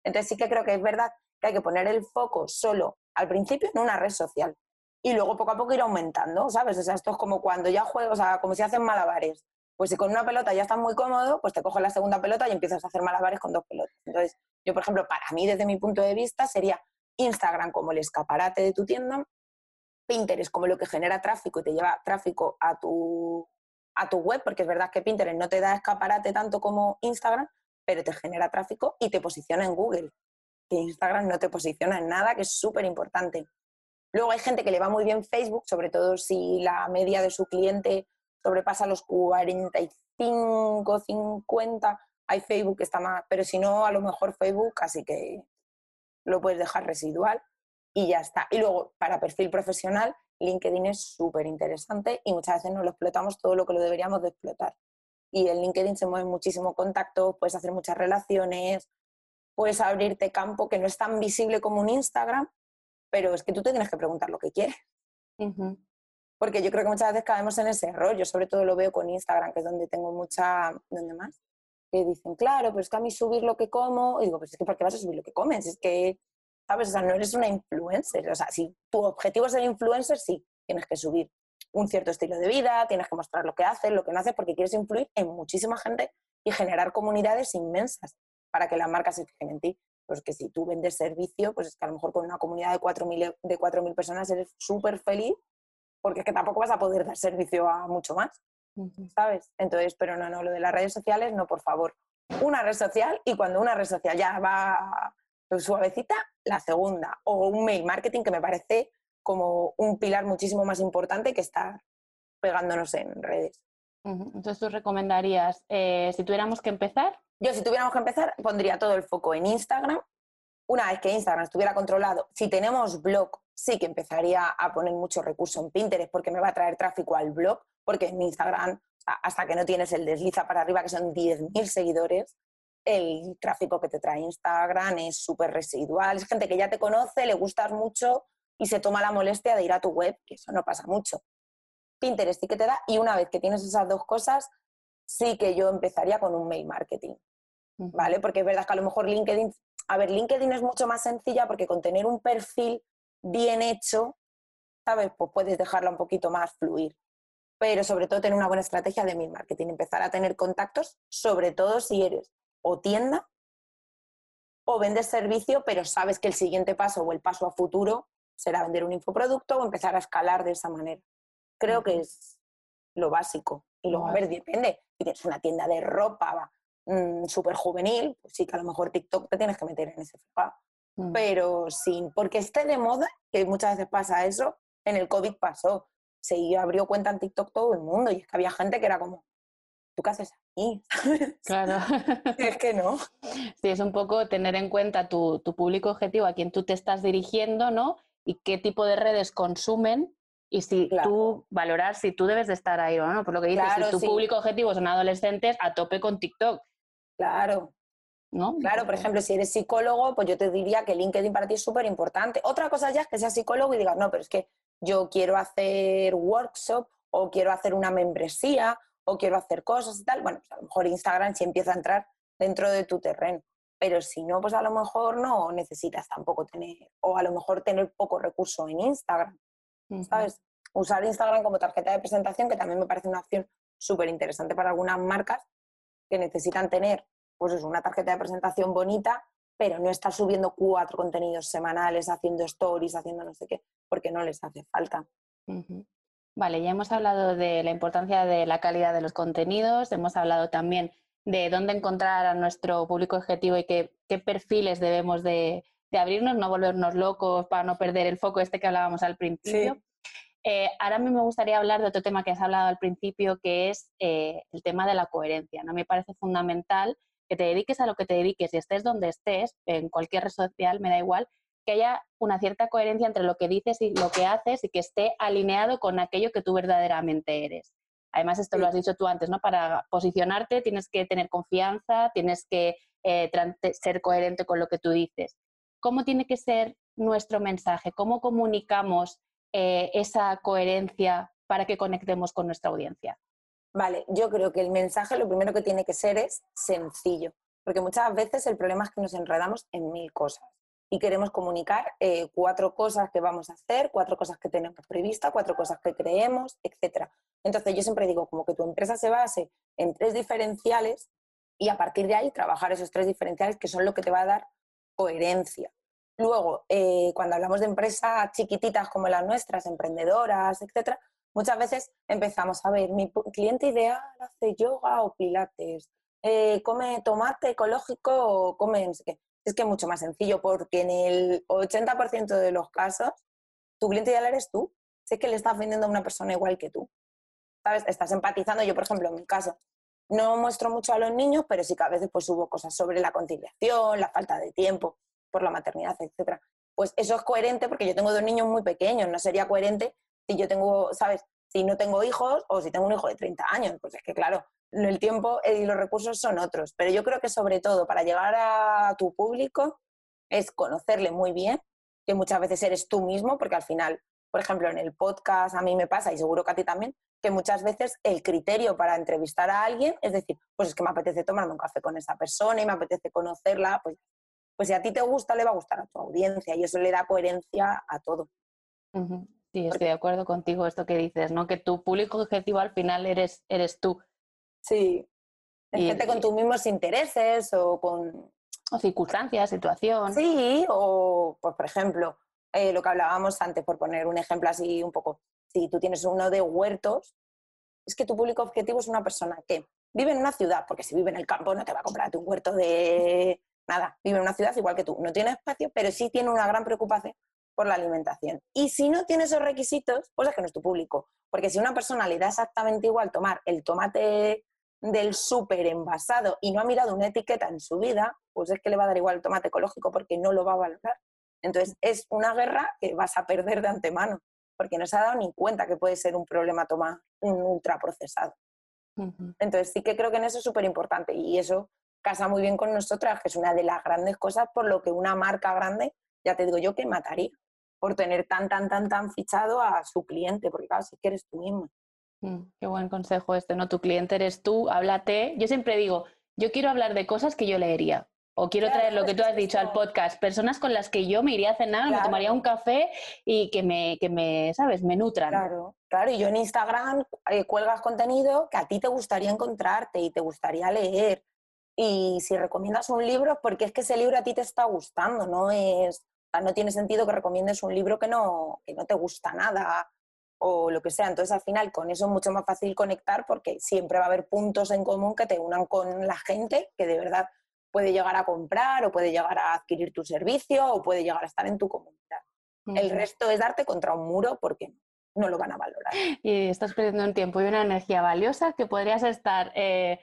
Entonces sí que creo que es verdad que hay que poner el foco solo al principio en una red social y luego poco a poco ir aumentando, ¿sabes? O sea, esto es como cuando ya juegas, o como si hacen malabares. Pues si con una pelota ya estás muy cómodo, pues te coges la segunda pelota y empiezas a hacer malabares con dos pelotas. Entonces, yo, por ejemplo, para mí, desde mi punto de vista, sería Instagram como el escaparate de tu tienda Pinterest como lo que genera tráfico y te lleva tráfico a tu, a tu web, porque es verdad que Pinterest no te da escaparate tanto como Instagram, pero te genera tráfico y te posiciona en Google. Que Instagram no te posiciona en nada, que es súper importante. Luego hay gente que le va muy bien Facebook, sobre todo si la media de su cliente sobrepasa los 45, 50, hay Facebook que está más, pero si no, a lo mejor Facebook, así que lo puedes dejar residual y ya está. Y luego, para perfil profesional, LinkedIn es súper interesante y muchas veces no lo explotamos todo lo que lo deberíamos de explotar. Y en LinkedIn se mueven muchísimo contacto, puedes hacer muchas relaciones, puedes abrirte campo que no es tan visible como un Instagram, pero es que tú te tienes que preguntar lo que quieres. Porque yo creo que muchas veces caemos en ese error. Yo sobre todo lo veo con Instagram, que es donde tengo mucha... ¿Dónde más? Que dicen, claro, pero es que a mí subir lo que como... Y digo, pues es que ¿por qué vas a subir lo que comes? Es que ¿sabes? O sea, no eres una influencer. O sea, si tu objetivo es ser influencer, sí, tienes que subir un cierto estilo de vida, tienes que mostrar lo que haces, lo que no haces, porque quieres influir en muchísima gente y generar comunidades inmensas para que las marcas se fijen en ti. Pues que si tú vendes servicio, pues es que a lo mejor con una comunidad de 4.000 de personas eres súper feliz, porque es que tampoco vas a poder dar servicio a mucho más, ¿sabes? Entonces, pero no, no, lo de las redes sociales, no, por favor. Una red social y cuando una red social ya va suavecita, la segunda. O un mail marketing que me parece como un pilar muchísimo más importante que estar pegándonos en redes. Entonces tú recomendarías, eh, si tuviéramos que empezar. Yo si tuviéramos que empezar, pondría todo el foco en Instagram. Una vez que Instagram estuviera controlado, si tenemos blog, sí que empezaría a poner mucho recurso en Pinterest porque me va a traer tráfico al blog, porque en Instagram, hasta que no tienes el desliza para arriba, que son 10.000 seguidores, el tráfico que te trae Instagram es súper residual. Es gente que ya te conoce, le gustas mucho y se toma la molestia de ir a tu web, que eso no pasa mucho. Pinterest sí que te da y una vez que tienes esas dos cosas, sí que yo empezaría con un mail marketing, ¿vale? Porque es verdad que a lo mejor LinkedIn, a ver, LinkedIn es mucho más sencilla porque con tener un perfil bien hecho, ¿sabes? Pues puedes dejarla un poquito más fluir. Pero sobre todo tener una buena estrategia de mail marketing, empezar a tener contactos, sobre todo si eres o tienda o vendes servicio, pero sabes que el siguiente paso o el paso a futuro será vender un infoproducto o empezar a escalar de esa manera. Creo que es lo básico. Y luego, a ver, depende. Si tienes una tienda de ropa mm, súper juvenil, pues sí que a lo mejor TikTok te tienes que meter en ese. Mm. Pero sin, porque esté de moda, que muchas veces pasa eso, en el COVID pasó. Se abrió cuenta en TikTok todo el mundo y es que había gente que era como, ¿tú qué haces aquí? Claro. es que no. Sí, es un poco tener en cuenta tu, tu, público objetivo, a quien tú te estás dirigiendo, ¿no? Y qué tipo de redes consumen y si tú valorar si tú debes de estar ahí o no. Por lo que dices, si tu público objetivo son adolescentes, a tope con TikTok. Claro. ¿No? Claro, por ejemplo, si eres psicólogo, pues yo te diría que LinkedIn para ti es súper importante. Otra cosa ya es que seas psicólogo y digas, no, pero es que yo quiero hacer workshop o quiero hacer una membresía o quiero hacer cosas y tal. Bueno, pues a lo mejor Instagram sí empieza a entrar dentro de tu terreno. Pero si no, pues a lo mejor no necesitas tampoco tener, o a lo mejor tener poco recurso en Instagram. ¿sabes? Usar Instagram como tarjeta de presentación, que también me parece una opción súper interesante para algunas marcas que necesitan tener pues es una tarjeta de presentación bonita, pero no estar subiendo cuatro contenidos semanales, haciendo stories, haciendo no sé qué, porque no les hace falta. Vale, ya hemos hablado de la importancia de la calidad de los contenidos, hemos hablado también de dónde encontrar a nuestro público objetivo y qué, qué perfiles debemos de, de abrirnos, no volvernos locos para no perder el foco este que hablábamos al principio. Eh, ahora a mí me gustaría hablar de otro tema que has hablado al principio, que es eh, el tema de la coherencia. ¿no? Me parece fundamental que te dediques a lo que te dediques y estés donde estés, en cualquier red social, me da igual, que haya una cierta coherencia entre lo que dices y lo que haces y que esté alineado con aquello que tú verdaderamente eres. Además, esto lo has dicho tú antes, ¿no? Para posicionarte tienes que tener confianza, tienes que eh, ser coherente con lo que tú dices cómo tiene que ser nuestro mensaje, cómo comunicamos eh, esa coherencia para que conectemos con nuestra audiencia. Vale, yo creo que el mensaje lo primero que tiene que ser es sencillo, porque muchas veces el problema es que nos enredamos en mil cosas y queremos comunicar eh, cuatro cosas que vamos a hacer, cuatro cosas que tenemos previstas, cuatro cosas que creemos, etc. Entonces yo siempre digo como que tu empresa se base en tres diferenciales y a partir de ahí trabajar esos tres diferenciales que son lo que te va a dar coherencia. Luego, eh, cuando hablamos de empresas chiquititas como las nuestras, emprendedoras, etcétera, muchas veces empezamos a ver, mi cliente ideal hace yoga o pilates, eh, come tomate ecológico o come... Es que es mucho más sencillo porque en el 80% de los casos tu cliente ideal eres tú. Sé que le estás vendiendo a una persona igual que tú. ¿Sabes? Estás empatizando. Yo, por ejemplo, en mi caso, no muestro mucho a los niños, pero sí que a veces pues hubo cosas sobre la conciliación, la falta de tiempo por la maternidad, etcétera. Pues eso es coherente porque yo tengo dos niños muy pequeños, no sería coherente si yo tengo, ¿sabes? Si no tengo hijos o si tengo un hijo de 30 años, pues es que claro, el tiempo y los recursos son otros, pero yo creo que sobre todo para llegar a tu público es conocerle muy bien, que muchas veces eres tú mismo, porque al final, por ejemplo, en el podcast a mí me pasa y seguro que a ti también, que muchas veces el criterio para entrevistar a alguien es decir, pues es que me apetece tomarme un café con esa persona y me apetece conocerla, pues, pues si a ti te gusta, le va a gustar a tu audiencia y eso le da coherencia a todo. Sí, estoy de acuerdo contigo esto que dices, ¿no? Que tu público objetivo al final eres, eres tú. Sí. Es gente con tus mismos intereses o con... O circunstancias, situación. Sí, o pues, por ejemplo, eh, lo que hablábamos antes, por poner un ejemplo así un poco, si tú tienes uno de huertos, es que tu público objetivo es una persona que vive en una ciudad, porque si vive en el campo no te va a comprar un huerto de nada, vive en una ciudad igual que tú, no tiene espacio, pero sí tiene una gran preocupación por la alimentación. Y si no tiene esos requisitos, pues es que no es tu público. Porque si a una persona le da exactamente igual tomar el tomate del súper envasado y no ha mirado una etiqueta en su vida, pues es que le va a dar igual el tomate ecológico porque no lo va a valorar. Entonces es una guerra que vas a perder de antemano, porque no se ha dado ni cuenta que puede ser un problema tomar un ultraprocesado. Entonces sí que creo que en eso es súper importante y eso casa muy bien con nosotras, que es una de las grandes cosas por lo que una marca grande, ya te digo yo, que mataría por tener tan, tan, tan, tan fichado a su cliente, porque claro, si que eres tú misma. Mm, qué buen consejo este, ¿no? Tu cliente eres tú, háblate. Yo siempre digo, yo quiero hablar de cosas que yo leería. O quiero traer lo que tú has dicho al podcast, personas con las que yo me iría a cenar, me tomaría un café y que me, que me, ¿sabes?, me nutran. Claro, claro. Y yo en Instagram eh, cuelgas contenido que a ti te gustaría encontrarte y te gustaría leer. Y si recomiendas un libro, porque es que ese libro a ti te está gustando, no es... no tiene sentido que recomiendes un libro que no, que no te gusta nada o lo que sea. Entonces, al final, con eso es mucho más fácil conectar porque siempre va a haber puntos en común que te unan con la gente que de verdad puede llegar a comprar o puede llegar a adquirir tu servicio o puede llegar a estar en tu comunidad. El resto es darte contra un muro porque no lo van a valorar. Y estás perdiendo un tiempo y una energía valiosa que podrías estar eh,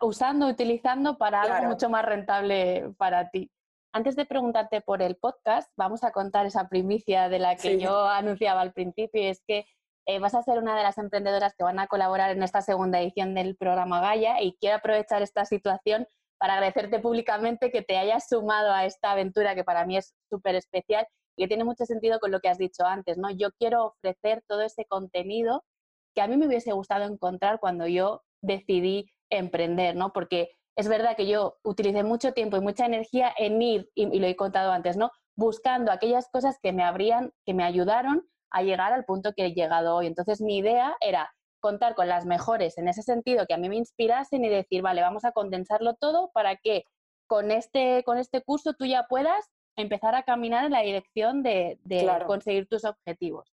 usando, utilizando para algo mucho más rentable para ti. Antes de preguntarte por el podcast, vamos a contar esa primicia de la que yo anunciaba al principio, y es que eh, vas a ser una de las emprendedoras que van a colaborar en esta segunda edición del programa Gaia y quiero aprovechar esta situación para agradecerte públicamente que te hayas sumado a esta aventura que para mí es súper especial y que tiene mucho sentido con lo que has dicho antes, ¿no? Yo quiero ofrecer todo ese contenido que a mí me hubiese gustado encontrar cuando yo decidí emprender, ¿no? Porque es verdad que yo utilicé mucho tiempo y mucha energía en ir, y, lo he contado antes, ¿no? Buscando aquellas cosas que me abrían, que me ayudaron a llegar al punto que he llegado hoy. Entonces mi idea era contar con las mejores en ese sentido, que a mí me inspirasen y decir, vale, vamos a condensarlo todo para que con este, con este curso tú ya puedas empezar a caminar en la dirección de, conseguir tus objetivos.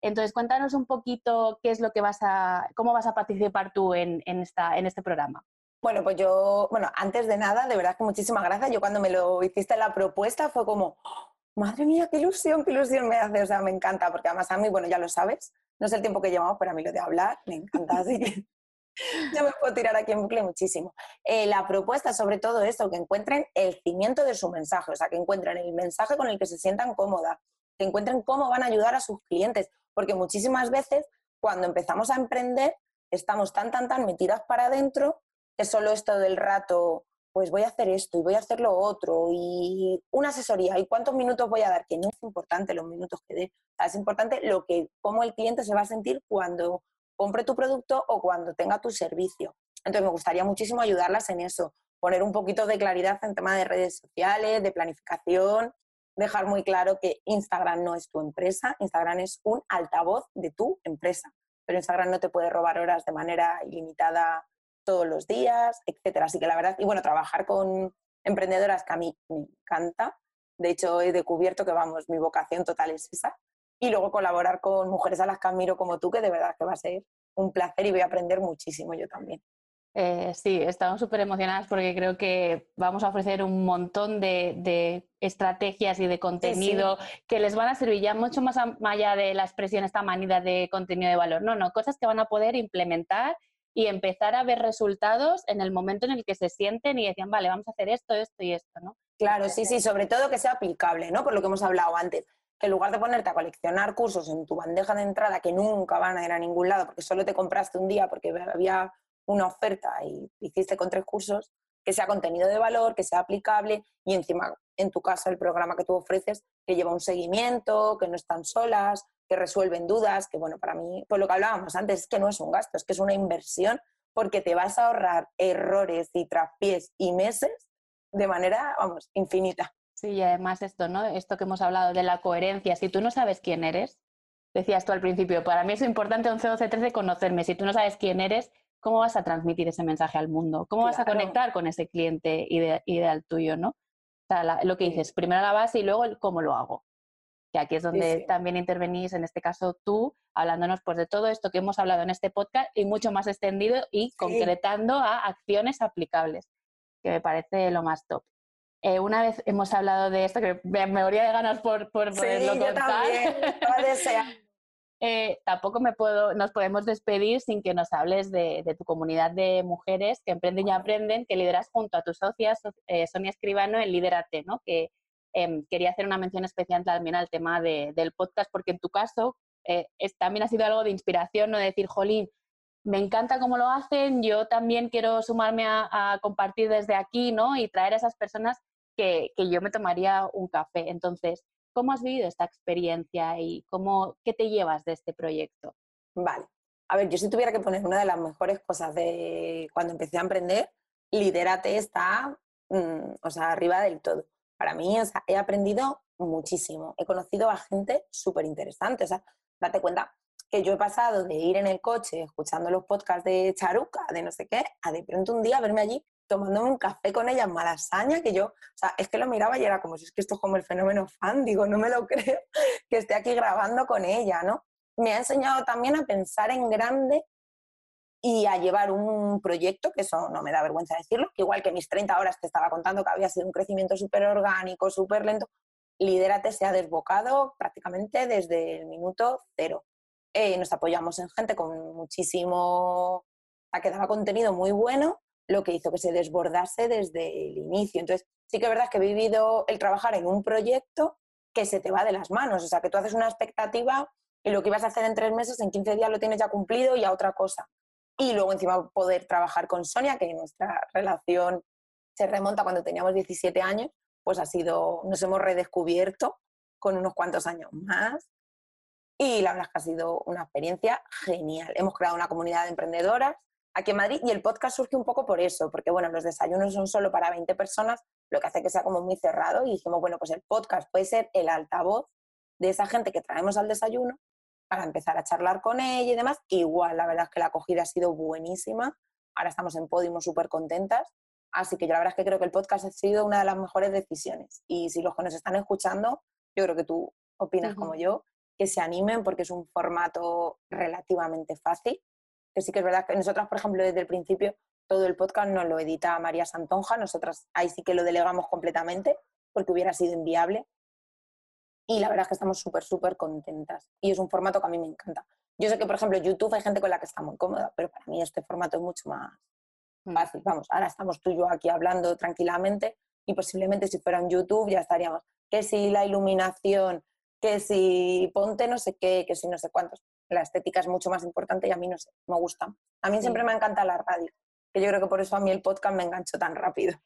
Entonces, cuéntanos un poquito qué es lo que vas a, cómo vas a participar tú en, esta, en este programa. Bueno, pues yo, bueno, antes de nada, de verdad que muchísimas gracias. Yo cuando me lo hiciste la propuesta fue como, madre mía, qué ilusión, qué ilusión me hace. O sea, me encanta, porque además a mí, bueno, ya lo sabes, no es el tiempo que llevamos, pero a mí lo de hablar me encanta, así que yo me puedo tirar aquí en bucle muchísimo. Eh, la propuesta, sobre todo esto, que encuentren el cimiento de su mensaje, o sea, que encuentren el mensaje con el que se sientan cómodas, que encuentren cómo van a ayudar a sus clientes, porque muchísimas veces cuando empezamos a emprender estamos tan, tan, tan metidas para adentro es solo esto del rato, pues voy a hacer esto y voy a hacer lo otro y una asesoría y cuántos minutos voy a dar, que no es importante los minutos que dé, es importante lo que, cómo el cliente se va a sentir cuando compre tu producto o cuando tenga tu servicio. Entonces me gustaría muchísimo ayudarlas en eso, poner un poquito de claridad en tema de redes sociales, de planificación, dejar muy claro que Instagram no es tu empresa, Instagram es un altavoz de tu empresa, pero Instagram no te puede robar horas de manera ilimitada todos los días, etcétera. Así que la verdad, y bueno, trabajar con emprendedoras que a mí me encanta. De hecho, he descubierto que, vamos, mi vocación total es esa. Y luego colaborar con mujeres a las que admiro como tú, que de verdad que va a ser un placer y voy a aprender muchísimo yo también. Eh, sí, estamos súper emocionadas porque creo que vamos a ofrecer un montón de, estrategias y de contenido que les van a servir ya mucho más allá de la expresión esta manida de contenido de valor. No, no, cosas que van a poder implementar y empezar a ver resultados en el momento en el que se sienten y decían, vale, vamos a hacer esto, esto y esto, ¿no? Claro, sí, sí, sobre todo que sea aplicable, ¿no? Por lo que hemos hablado antes. Que en lugar de ponerte a coleccionar cursos en tu bandeja de entrada que nunca van a ir a ningún lado porque solo te compraste un día porque había una oferta y hiciste con tres cursos, que sea contenido de valor, que sea aplicable y encima, en tu caso, el programa que tú ofreces, que lleva un seguimiento, que no están solas, que resuelven dudas, que bueno, para mí, por lo que hablábamos antes, es que no es un gasto, es que es una inversión porque te vas a ahorrar errores y traspiés y meses de manera, vamos, infinita. Sí, y además esto, ¿no? Esto que hemos hablado de la coherencia, si tú no sabes quién eres, decías tú al principio, para mí es importante 11, 12, 13 conocerme, si tú no sabes quién eres, ¿cómo vas a transmitir ese mensaje al mundo? ¿Cómo vas a conectar con ese cliente ideal tuyo, ¿no? O sea, lo que dices, primero la base y luego el cómo lo hago. Que aquí es donde también intervenís, en este caso tú, hablándonos pues de todo esto que hemos hablado en este podcast y mucho más extendido y concretando a acciones aplicables, que me parece lo más top. eh, una vez hemos hablado de esto, que me, moría de ganas por, por sí, yo también, eh, tampoco me puedo, nos podemos despedir sin que nos hables de, tu comunidad de mujeres que emprenden y aprenden, que lideras junto a tus socias, eh, Sonia Escribano, en Liderate, ¿no? Que em, quería hacer una mención especial también al tema del podcast, porque en tu caso es, también ha sido algo de inspiración, no decir, jolín, me encanta cómo lo hacen, yo también quiero sumarme a, a, compartir desde aquí, ¿no? Y traer a esas personas que, yo me tomaría un café. Entonces, ¿cómo has vivido esta experiencia y cómo, qué te llevas de este proyecto? Vale. A ver, yo si tuviera que poner una de las mejores cosas de cuando empecé a emprender, Lidérate está, mm, o sea, arriba del todo. Para mí, o sea, he aprendido muchísimo. He conocido a gente súper interesante. O sea, date cuenta que yo he pasado de ir en el coche escuchando los podcasts de Charuca, de no sé qué, a de pronto un día verme allí tomándome un café con ella en Malasaña, que yo, o sea, es que lo miraba y era como si es que esto es como el fenómeno fan, digo, no me lo creo que esté aquí grabando con ella, ¿no? Me ha enseñado también a pensar en grande y a llevar un proyecto, que eso no me da vergüenza decirlo, que igual que mis 30 horas te estaba contando que había sido un crecimiento súper orgánico, súper lento, Lidérate se ha desbocado prácticamente desde el minuto cero. Eh, nos apoyamos en gente con muchísimo, a que daba contenido muy bueno lo que hizo que se desbordase desde el inicio. Entonces, sí que es verdad que he vivido el trabajar en un proyecto que se te va de las manos, o sea, que tú haces una expectativa y lo que ibas a hacer en tres meses, en 15 días lo tienes ya cumplido y a otra cosa. Y luego encima poder trabajar con Sonia, que nuestra relación se remonta cuando teníamos 17 años, pues ha sido, nos hemos redescubierto con unos cuantos años más. Y la verdad es que ha sido una experiencia genial. Hemos creado una comunidad de emprendedoras aquí en Madrid y el podcast surge un poco por eso, porque bueno, los desayunos son solo para 20 personas, lo que hace que sea como muy cerrado y dijimos, bueno, pues el podcast puede ser el altavoz de esa gente que traemos al desayuno para empezar a charlar con ella y demás. Igual, la verdad es que la acogida ha sido buenísima, ahora estamos en Podimo súper contentas, así que yo la verdad es que creo que el podcast ha sido una de las mejores decisiones. Y si los que nos están escuchando, yo creo que tú opinas como yo, que se animen porque es un formato relativamente fácil que sí que es verdad que nosotras, por ejemplo, desde el principio, todo el podcast nos lo edita María Santonja, nosotras ahí sí que lo delegamos completamente porque hubiera sido inviable. Y la verdad es que estamos súper, súper contentas. Y es un formato que a mí me encanta. Yo sé que, por ejemplo, YouTube hay gente con la que está muy cómoda, pero para mí este formato es mucho más mm. fácil. Vamos, ahora estamos tú y yo aquí hablando tranquilamente y posiblemente si fuera en YouTube ya estaríamos. Que si la iluminación, que si ponte no sé qué, que si no sé cuántos la estética es mucho más importante y a mí no sé, me gusta. A mí siempre me encanta la radio, que yo creo que por eso a mí el podcast me enganchó tan rápido.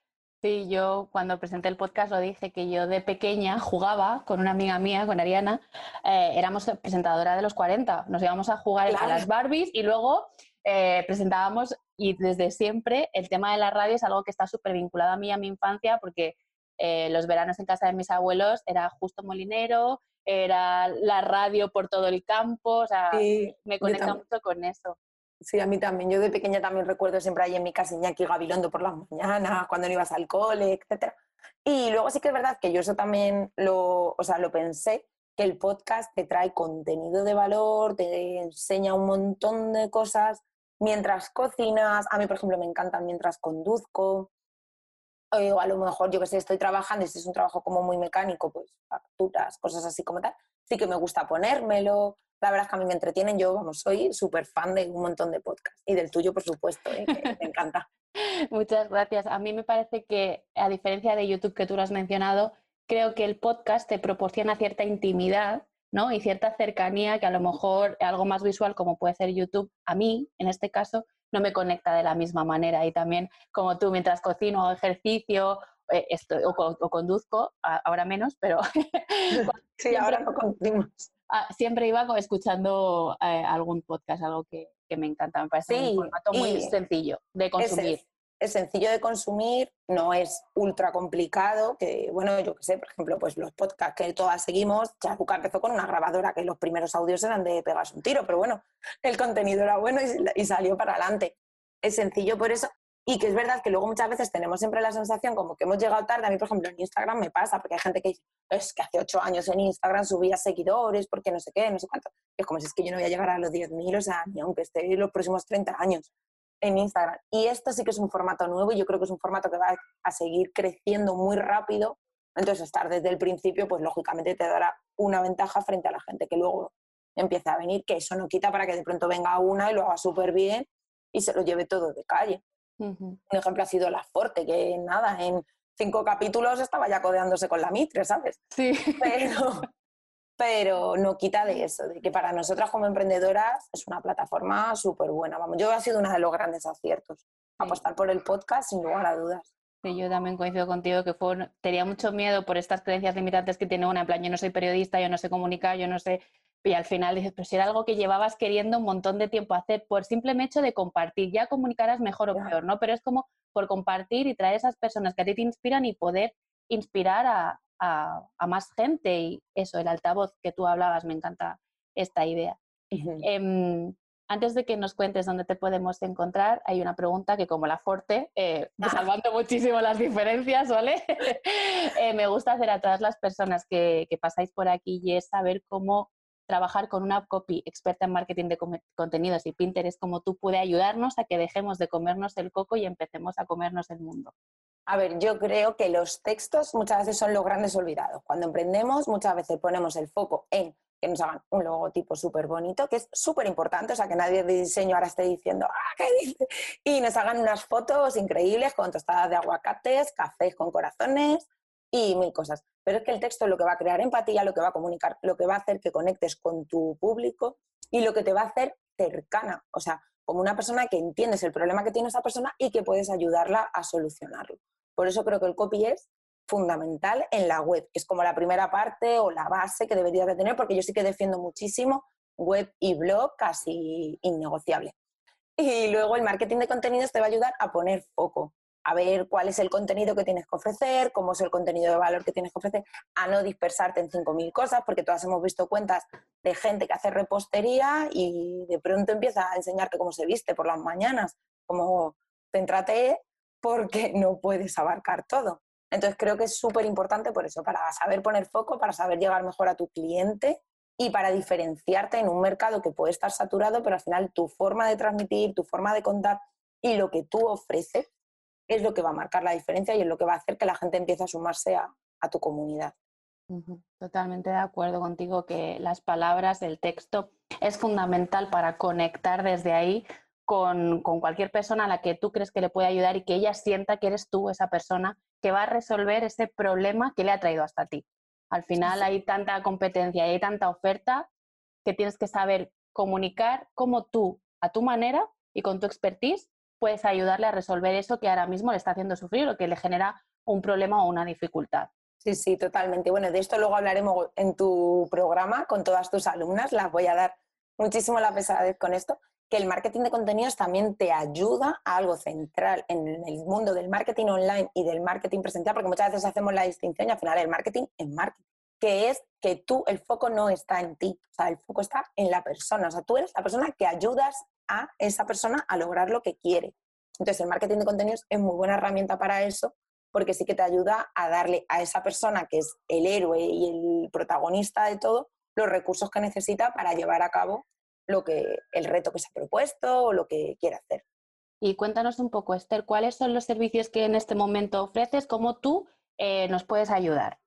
Sí, yo cuando presenté el podcast lo dije que yo de pequeña jugaba con una amiga mía, con Ariana, eh, éramos presentadora de los 40, nos íbamos a jugar a las Barbies y luego eh, presentábamos y desde siempre el tema de la radio es algo que está súper vinculado a mí, a mi infancia, porque eh, los veranos en casa de mis abuelos era justo molinero, era la radio por todo el campo, o sea, me conecta mucho con eso. Sí, a mí también. Yo de pequeña también recuerdo siempre ahí en mi casa Iñaki Gabilondo por las mañanas, cuando no ibas al cole, etc. Y luego sí que es verdad que yo eso también lo, o sea, lo pensé, que el podcast te trae contenido de valor, te enseña un montón de cosas mientras cocinas. A mí, por ejemplo, me encantan mientras conduzco o a lo mejor, yo que sé, estoy trabajando si es un trabajo como muy mecánico, pues facturas, cosas así como tal, sí que me gusta ponérmelo. La verdad es que a mí me entretienen, yo, vamos, soy súper fan de un montón de podcasts y del tuyo, por supuesto, ¿eh? me encanta. Muchas gracias. A mí me parece que, a diferencia de YouTube que tú lo has mencionado, creo que el podcast te proporciona cierta intimidad ¿no? y cierta cercanía que a lo mejor algo más visual como puede ser YouTube, a mí, en este caso, no me conecta de la misma manera. Y también, como tú, mientras cocino o ejercicio eh, o, conduzco, ahora menos, pero... sí, ahora no conducimos. Ah, siempre iba escuchando eh, algún podcast, algo que, me encanta. Me parece un formato muy sencillo de consumir es sencillo de consumir, no es ultra complicado, que bueno, yo qué sé, por ejemplo, pues los podcasts que todas seguimos, Charuca empezó con una grabadora que los primeros audios eran de pegarse un tiro, pero bueno, el contenido era bueno y, salió para adelante. Es sencillo por eso. Y que es verdad que luego muchas veces tenemos siempre la sensación como que hemos llegado tarde. A mí, por ejemplo, en Instagram me pasa, porque hay gente que dice, es que hace ocho años en Instagram subía seguidores, porque no sé qué, no sé cuánto. es como si es que yo no voy a llegar a los 10.000, o sea, ni aunque esté en los próximos 30 años en Instagram. Y esto sí que es un formato nuevo y yo creo que es un formato que va a seguir creciendo muy rápido. Entonces, estar desde el principio, pues lógicamente te dará una ventaja frente a la gente que luego empieza a venir, que eso no quita para que de pronto venga una y lo haga súper bien y se lo lleve todo de calle. Un ejemplo ha sido La Forte, que nada, en cinco capítulos estaba ya codeándose con la Mitre, ¿sabes? Sí. Pero, pero no quita de eso, de que para nosotras como emprendedoras es una plataforma súper buena. Vamos, yo ha sido uno de los grandes aciertos, apostar por el podcast sin lugar a dudas. Sí, yo también coincido contigo que fue, tenía mucho miedo por estas creencias limitantes que tiene una, en plan, yo no soy periodista, yo no sé comunicar, yo no sé y al final dices, pero si era algo que llevabas queriendo un montón de tiempo hacer, por simple hecho de compartir, ya comunicarás mejor o peor, ¿no? Pero es como por compartir y traer esas personas que a ti te inspiran y poder inspirar a, a, más gente y eso, el altavoz que tú hablabas, me encanta esta idea. Em, antes de que nos cuentes dónde te podemos encontrar, hay una pregunta que como la Forte, eh, ah. salvando muchísimo las diferencias, ¿vale? Eh, me gusta hacer a todas las personas que, que, pasáis por aquí y es saber cómo trabajar con una copy experta en marketing de contenidos y Pinterest como tú puede ayudarnos a que dejemos de comernos el coco y empecemos a comernos el mundo. A ver, yo creo que los textos muchas veces son los grandes olvidados. Cuando emprendemos, muchas veces ponemos el foco en que nos hagan un logotipo súper bonito, que es súper importante, o sea, que nadie de diseño ahora esté diciendo, ¡ah, qué dice! Y nos hagan unas fotos increíbles con tostadas de aguacates, cafés con corazones y mil cosas. Pero es que el texto lo que va a crear empatía, lo que va a comunicar, lo que va a hacer que conectes con tu público y lo que te va a hacer cercana, o sea, como una persona que entiendes el problema que tiene esa persona y que puedes ayudarla a solucionarlo. Por eso creo que el copy es fundamental en la web, que es como la primera parte o la base que deberías de tener, porque yo sí que defiendo muchísimo web y blog casi innegociable. Y luego el marketing de contenidos te va a ayudar a poner foco, a ver cuál es el contenido que tienes que ofrecer, cómo es el contenido de valor que tienes que ofrecer, a no dispersarte en 5.000 cosas, porque todas hemos visto cuentas de gente que hace repostería y de pronto empieza a enseñarte cómo se viste por las mañanas, como céntrate porque no puedes abarcar todo. Entonces creo que es súper importante por eso, para saber poner foco, para saber llegar mejor a tu cliente y para diferenciarte en un mercado que puede estar saturado, pero al final tu forma de transmitir, tu forma de contar y lo que tú ofreces es lo que va a marcar la diferencia y es lo que va a hacer que la gente empiece a sumarse a, a tu comunidad. Totalmente de acuerdo contigo que las palabras, el texto es fundamental para conectar desde ahí con, cualquier persona a la que tú crees que le puede ayudar y que ella sienta que eres tú esa persona que va a resolver ese problema que le ha traído hasta ti. Al final hay tanta competencia y hay tanta oferta que tienes que saber comunicar cómo tú, a tu manera y con tu expertise, puedes ayudarle a resolver eso que ahora mismo le está haciendo sufrir o que le genera un problema o una dificultad. Sí, sí, totalmente. Bueno, de esto luego hablaremos en tu programa con todas tus alumnas. Las voy a dar muchísimo la pesadez con esto que el marketing de contenidos también te ayuda a algo central en el mundo del marketing online y del marketing presencial, porque muchas veces hacemos la distinción y al final el marketing es marketing, que es que tú, el foco no está en ti, o sea, el foco está en la persona, o sea, tú eres la persona que ayudas a esa persona a lograr lo que quiere. Entonces, el marketing de contenidos es muy buena herramienta para eso, porque sí que te ayuda a darle a esa persona que es el héroe y el protagonista de todo los recursos que necesita para llevar a cabo lo que, el reto que se ha propuesto o lo que quiere hacer. Y cuéntanos un poco, Esther, ¿cuáles son los servicios que en este momento ofreces? ¿Cómo tú eh, nos puedes ayudar?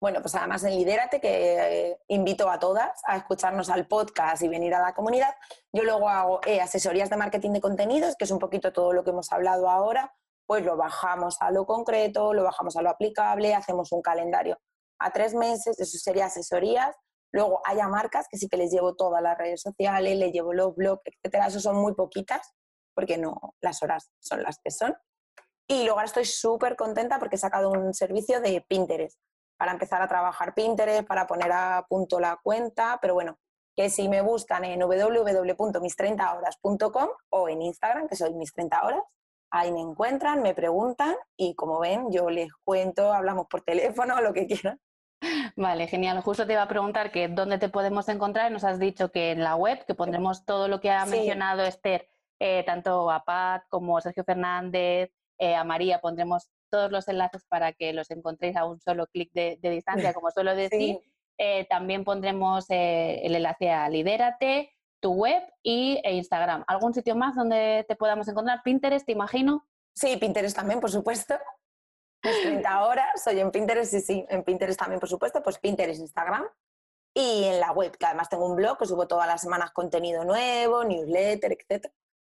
Bueno, pues además en Lidérate, que eh, invito a todas a escucharnos al podcast y venir a la comunidad, yo luego hago eh, asesorías de marketing de contenidos, que es un poquito todo lo que hemos hablado ahora, pues lo bajamos a lo concreto, lo bajamos a lo aplicable, hacemos un calendario a tres meses, eso sería asesorías, Luego haya marcas que sí que les llevo todas las redes sociales, les llevo los blogs, etcétera. Eso son muy poquitas, porque no, las horas son las que son. Y luego ahora estoy súper contenta porque he sacado un servicio de Pinterest para empezar a trabajar Pinterest, para poner a punto la cuenta, pero bueno, que si me buscan en www.mis30horas.com o en Instagram, que soy mis 30 horas, ahí me encuentran, me preguntan y como ven, yo les cuento, hablamos por teléfono, lo que quieran. Vale, genial. Justo te iba a preguntar que dónde te podemos encontrar. Nos has dicho que en la web, que pondremos todo lo que ha mencionado Esther, eh, tanto a Pat como a Sergio Fernández, eh, a María, pondremos todos los enlaces para que los encontréis a un solo clic de, distancia, como suelo decir. Eh, también pondremos el enlace a Lidérate, tu web y e Instagram. ¿Algún sitio más donde te podamos encontrar? Pinterest, te imagino. Sí, Pinterest también, por supuesto. 30 horas, soy en Pinterest, sí, sí, en Pinterest también, por supuesto, pues Pinterest, Instagram y en la web, que además tengo un blog que subo todas las semanas contenido nuevo, newsletter, etc.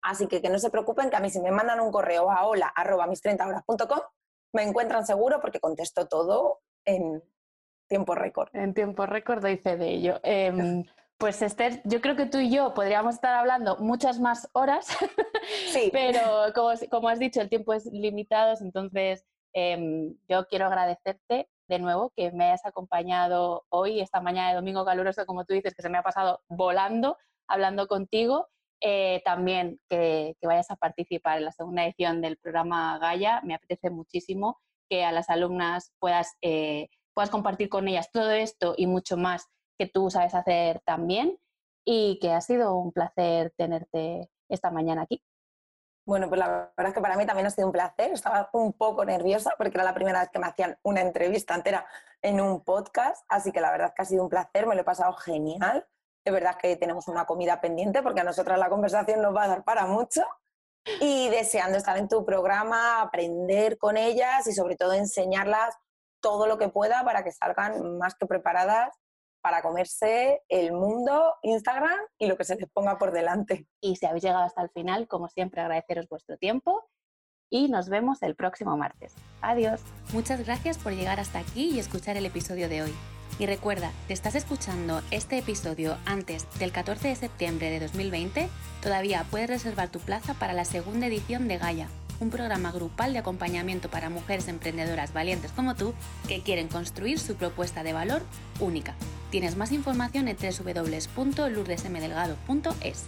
Así que que no se preocupen, que a mí si me mandan un correo a hola arroba mis 30 horas.com, me encuentran seguro porque contesto todo en tiempo récord. En tiempo récord doy fe de ello. Em, pues Esther, yo creo que tú y yo podríamos estar hablando muchas más horas, sí. pero como, como, has dicho, el tiempo es limitado, entonces em, yo quiero agradecerte de nuevo que me hayas acompañado hoy, esta mañana de domingo caluroso, como tú dices, que se me ha pasado volando hablando contigo. Eh, también que, vayas a participar en la segunda edición del programa Gaia. Me apetece muchísimo que a las alumnas puedas, eh, puedas compartir con ellas todo esto y mucho más que tú sabes hacer también y que ha sido un placer tenerte esta mañana aquí. Bueno, pues la verdad es que para mí también ha sido un placer. Estaba un poco nerviosa porque era la primera vez que me hacían una entrevista entera en un podcast, así que la verdad es que ha sido un placer, me lo he pasado genial. Es verdad que tenemos una comida pendiente porque a nosotras la conversación nos va a dar para mucho. Y deseando estar en tu programa, aprender con ellas y sobre todo enseñarlas todo lo que pueda para que salgan más que preparadas para comerse el mundo, Instagram y lo que se les ponga por delante. Y si habéis llegado hasta el final, como siempre, agradeceros vuestro tiempo y nos vemos el próximo martes. Adiós. Muchas gracias por llegar hasta aquí y escuchar el episodio de hoy. Y recuerda, te estás escuchando este episodio antes del 14 de septiembre de 2020, todavía puedes reservar tu plaza para la segunda edición de Gaia, un programa grupal de acompañamiento para mujeres emprendedoras valientes como tú que quieren construir su propuesta de valor única. Tienes más información en www.lourdesmdelgado.es.